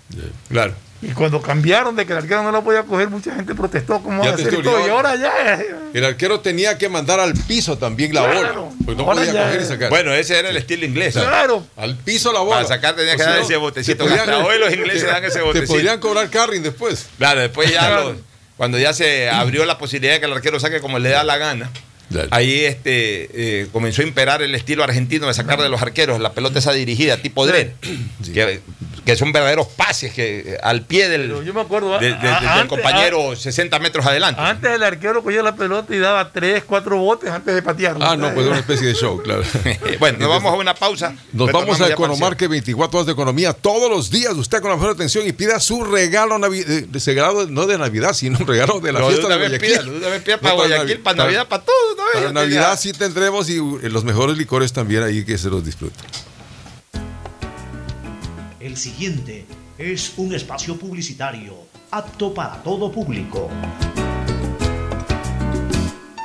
[SPEAKER 2] Claro.
[SPEAKER 3] Y cuando cambiaron de que el arquero no la podía coger, mucha gente protestó van a
[SPEAKER 16] te
[SPEAKER 3] hacer todo. Y ahora ya.
[SPEAKER 16] El arquero tenía que mandar al piso también la
[SPEAKER 3] Claro.
[SPEAKER 16] bola. Pues no podía
[SPEAKER 3] ya-
[SPEAKER 16] coger y sacar.
[SPEAKER 2] Bueno, ese era el estilo inglés.
[SPEAKER 3] Claro.
[SPEAKER 16] al piso la bola.
[SPEAKER 2] Para sacar tenía
[SPEAKER 16] O
[SPEAKER 2] que
[SPEAKER 16] sea,
[SPEAKER 2] dar ese botecito.
[SPEAKER 16] te podían-
[SPEAKER 2] Hasta hoy los ingleses
[SPEAKER 16] te-
[SPEAKER 2] dan ese
[SPEAKER 16] Te
[SPEAKER 2] botecito.
[SPEAKER 16] podrían cobrar carring después.
[SPEAKER 2] Claro, después ya
[SPEAKER 3] Claro.
[SPEAKER 2] lo- cuando ya se abrió la posibilidad de que el arquero saque como le da la gana,
[SPEAKER 16] Claro.
[SPEAKER 2] ahí este eh, comenzó a imperar el estilo argentino de sacar de los arqueros la pelota esa dirigida, tipo Dren, que, que son verdaderos pases que eh, al pie del,
[SPEAKER 3] Pero yo me acuerdo.
[SPEAKER 2] de- de-
[SPEAKER 3] a-
[SPEAKER 2] de- del
[SPEAKER 3] antes-
[SPEAKER 2] compañero 60 metros adelante.
[SPEAKER 3] antes el arquero cogía la pelota y daba tres, cuatro botes antes de patearla.
[SPEAKER 16] Ah, no, pues es una especie de show, claro.
[SPEAKER 2] bueno, nos vamos a una pausa.
[SPEAKER 16] Nos vamos a Economarque 24 horas de economía todos los días. Usted con la mejor atención y pida su regalo eh, de ese regalo no de Navidad, sino un regalo de la
[SPEAKER 2] No, de
[SPEAKER 16] fiesta
[SPEAKER 2] una
[SPEAKER 16] de Guayaquil.
[SPEAKER 2] pídalo, de una vez pida para
[SPEAKER 16] No,
[SPEAKER 2] Guayaquil, para Navidad, para todo. vez,
[SPEAKER 16] Para Navidad
[SPEAKER 2] tenía-
[SPEAKER 16] sí tendremos y uh, los mejores licores también ahí que se los disfruten.
[SPEAKER 6] El siguiente es un espacio publicitario apto para todo público.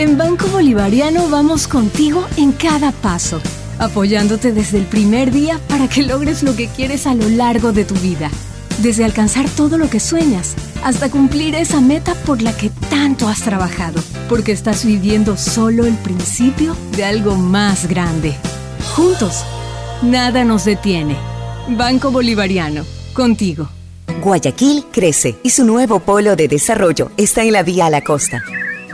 [SPEAKER 9] En Banco Bolivariano vamos contigo en cada paso, apoyándote desde el primer día para que logres lo que quieres a lo largo de tu vida. Desde alcanzar todo lo que sueñas hasta cumplir esa meta por la que tanto has trabajado, porque estás viviendo solo el principio de algo más grande. Juntos, nada nos detiene. Banco Bolivariano, contigo.
[SPEAKER 10] Guayaquil crece y su nuevo polo de desarrollo está en la vía a la costa.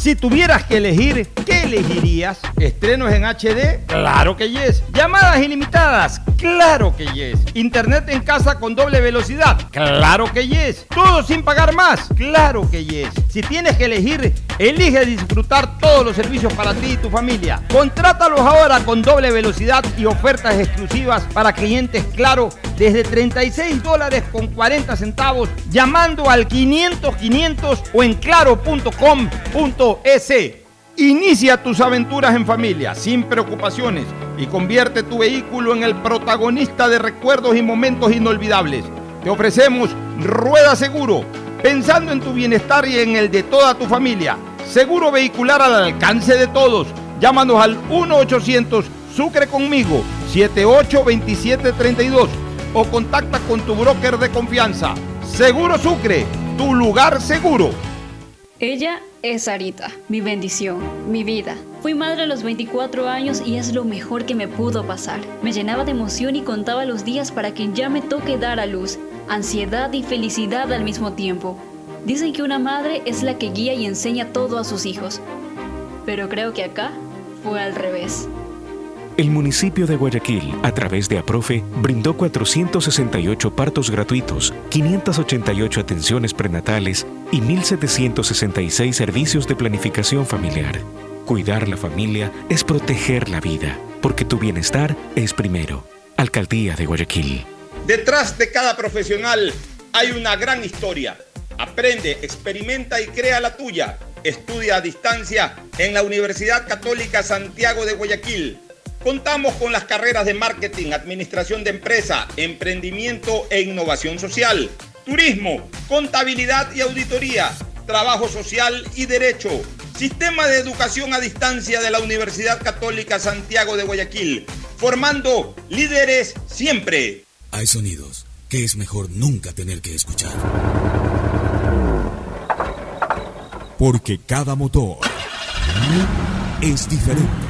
[SPEAKER 1] Si tuvieras que elegir, ¿qué elegirías? ¿Estrenos en HD? Claro que yes. ¿Llamadas ilimitadas? Claro que yes. ¿Internet en casa con doble velocidad? Claro que yes. ¿Todo sin pagar más? Claro que yes. Si tienes que elegir, elige disfrutar todos los servicios para ti y tu familia. Contrátalos ahora con doble velocidad y ofertas exclusivas para clientes Claro desde 36 dólares con 40 centavos llamando al 500 500 o en claro.com.es. Inicia tus aventuras en familia sin preocupaciones y convierte tu vehículo en el protagonista de recuerdos y momentos inolvidables. Te ofrecemos Rueda Seguro, pensando en tu bienestar y en el de toda tu familia. Seguro vehicular al alcance de todos. Llámanos al 1-800 Sucre conmigo 782732 o contacta con tu broker de confianza. Seguro Sucre, tu lugar seguro.
[SPEAKER 13] Ella es Sarita, mi bendición, mi vida. Fui madre a los 24 años y es lo mejor que me pudo pasar. Me llenaba de emoción y contaba los días para que ya me toque dar a luz. Ansiedad y felicidad al mismo tiempo. Dicen que una madre es la que guía y enseña todo a sus hijos. Pero creo que acá fue al revés.
[SPEAKER 14] El municipio de Guayaquil, a través de APROFE, brindó 468 partos gratuitos, 588 atenciones prenatales y 1.766 servicios de planificación familiar. Cuidar la familia es proteger la vida, porque tu bienestar es primero. Alcaldía de Guayaquil.
[SPEAKER 2] Detrás de cada profesional hay una gran historia. Aprende, experimenta y crea la tuya. Estudia a distancia en la Universidad Católica Santiago de Guayaquil. Contamos con las carreras de marketing, administración de empresa, emprendimiento e innovación social, turismo, contabilidad y auditoría, trabajo social y derecho. Sistema de educación a distancia de la Universidad Católica Santiago de Guayaquil, formando líderes siempre.
[SPEAKER 17] Hay sonidos que es mejor nunca tener que escuchar.
[SPEAKER 15] Porque cada motor es diferente.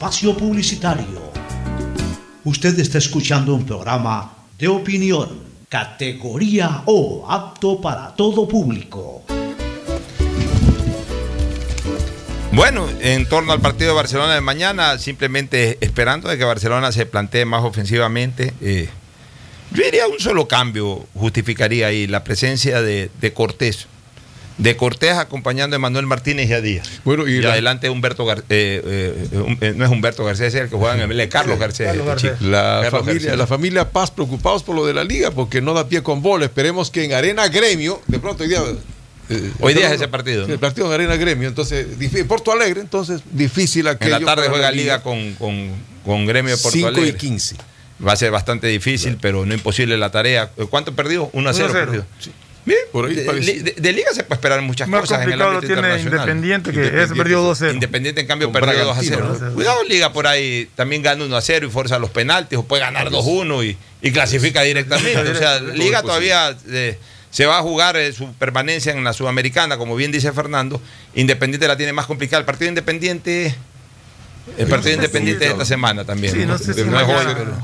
[SPEAKER 6] Espacio publicitario. Usted está escuchando un programa de opinión, categoría O, apto para todo público.
[SPEAKER 2] Bueno, en torno al partido de Barcelona de mañana, simplemente esperando de que Barcelona se plantee más ofensivamente. eh, yo diría un solo cambio justificaría ahí la presencia de, de Cortés.
[SPEAKER 3] De Cortés acompañando a Manuel Martínez y a Díaz.
[SPEAKER 16] Bueno, y,
[SPEAKER 3] adelante Humberto Gar eh, eh, eh, no es Humberto García, es el que juega en el Carlos García.
[SPEAKER 16] La, familia, la familia Paz preocupados por lo de la liga porque no da pie con bola. Esperemos que en Arena Gremio, de pronto hoy día.
[SPEAKER 3] hoy día es ese partido.
[SPEAKER 16] El partido en Arena Gremio, entonces, Porto Alegre, entonces difícil aquello.
[SPEAKER 3] En la tarde juega Liga con, con, Gremio de Porto 5 Alegre.
[SPEAKER 16] y 15.
[SPEAKER 3] Va a ser bastante difícil, pero no imposible la tarea. ¿Cuánto perdió? 1 a 0. perdido.
[SPEAKER 16] Bien, por
[SPEAKER 3] ahí de, de, liga se puede esperar muchas
[SPEAKER 18] Más
[SPEAKER 3] cosas
[SPEAKER 18] en el ámbito tiene Independiente, que es perdió 2-0.
[SPEAKER 3] Independiente, en cambio, perdió 2 0. Cuidado, Liga por ahí también gana 1 0 y fuerza los penaltis, o puede ganar 2-1 y, y, clasifica directamente. o sea, Liga todavía eh, se va a jugar eh, su permanencia en la Sudamericana, como bien dice Fernando. Independiente la tiene más complicada. El partido Independiente el partido independiente de esta semana también.
[SPEAKER 16] Sí, no, sé si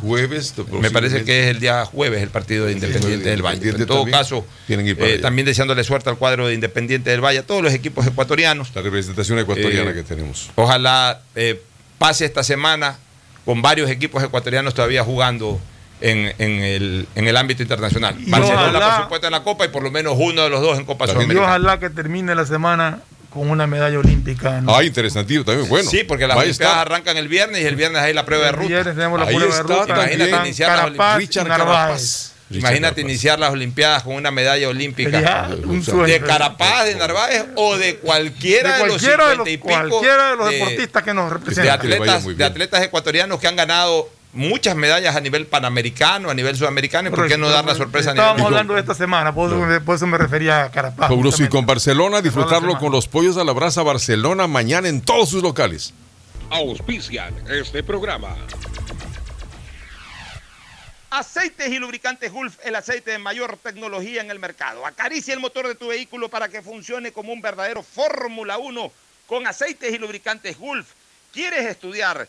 [SPEAKER 16] jueves.
[SPEAKER 3] Me parece que es el día jueves el partido de Independiente del Valle. En todo caso, eh, también deseándole suerte al cuadro de Independiente del Valle, a todos los equipos ecuatorianos.
[SPEAKER 16] La representación ecuatoriana eh, que tenemos.
[SPEAKER 3] Ojalá eh, pase esta semana con varios equipos ecuatorianos todavía jugando. En, el, en el ámbito internacional. Barcelona, por supuesto, en la Copa y por lo menos uno de los dos en Copa Sudamericana.
[SPEAKER 18] Y ojalá que termine la semana con una medalla olímpica.
[SPEAKER 16] Ah, interesantísimo también, bueno.
[SPEAKER 3] Sí, porque las Olimpiadas arrancan el viernes y el viernes hay la prueba de ruta. El viernes
[SPEAKER 18] tenemos la prueba de ruta.
[SPEAKER 3] Imagínate iniciar las Imagínate iniciar las Olimpiadas con una medalla olímpica de Carapaz, de Narváez o de cualquiera de, los y
[SPEAKER 18] cualquiera de los deportistas que nos representan.
[SPEAKER 3] De atletas, de atletas ecuatorianos que han ganado muchas medallas a nivel panamericano, a nivel sudamericano, y por qué no dar la sorpresa a
[SPEAKER 18] nivel Estábamos hablando de esta semana, por eso, me refería a Carapaz.
[SPEAKER 16] y con Barcelona, disfrutarlo con los pollos a la brasa Barcelona mañana en todos sus locales.
[SPEAKER 19] Auspician este programa.
[SPEAKER 20] Aceites y lubricantes Gulf, el aceite de mayor tecnología en el mercado. Acaricia el motor de tu vehículo para que funcione como un verdadero Fórmula 1 con aceites y lubricantes Gulf. ¿Quieres estudiar?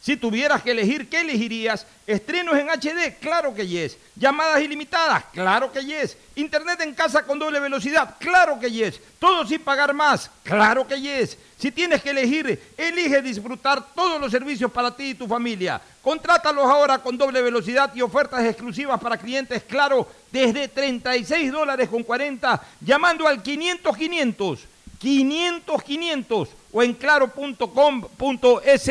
[SPEAKER 2] Si tuvieras que elegir, ¿qué elegirías? Estrenos en HD, claro que yes. Llamadas ilimitadas, claro que yes. Internet en casa con doble velocidad, claro que yes. Todo sin pagar más, claro que yes. Si tienes que elegir, elige disfrutar todos los servicios para ti y tu familia. Contrátalos ahora con doble velocidad y ofertas exclusivas para clientes, claro, desde 36 dólares con 40, llamando al 500 500, 500 500 o en claro.com.es.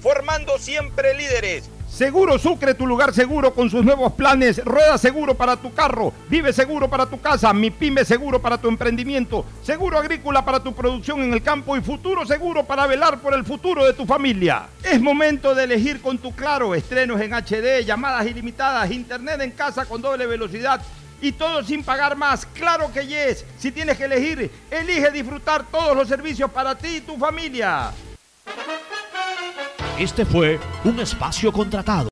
[SPEAKER 20] formando siempre líderes.
[SPEAKER 2] Seguro Sucre, tu lugar seguro con sus nuevos planes. Rueda seguro para tu carro, vive seguro para tu casa, mi pyme seguro para tu emprendimiento, seguro agrícola para tu producción en el campo y futuro seguro para velar por el futuro de tu familia. Es momento de elegir con tu claro estrenos en HD, llamadas ilimitadas, internet en casa con doble velocidad y todo sin pagar más. Claro que yes. Si tienes que elegir, elige disfrutar todos los servicios para ti y tu familia.
[SPEAKER 6] Este fue un espacio contratado.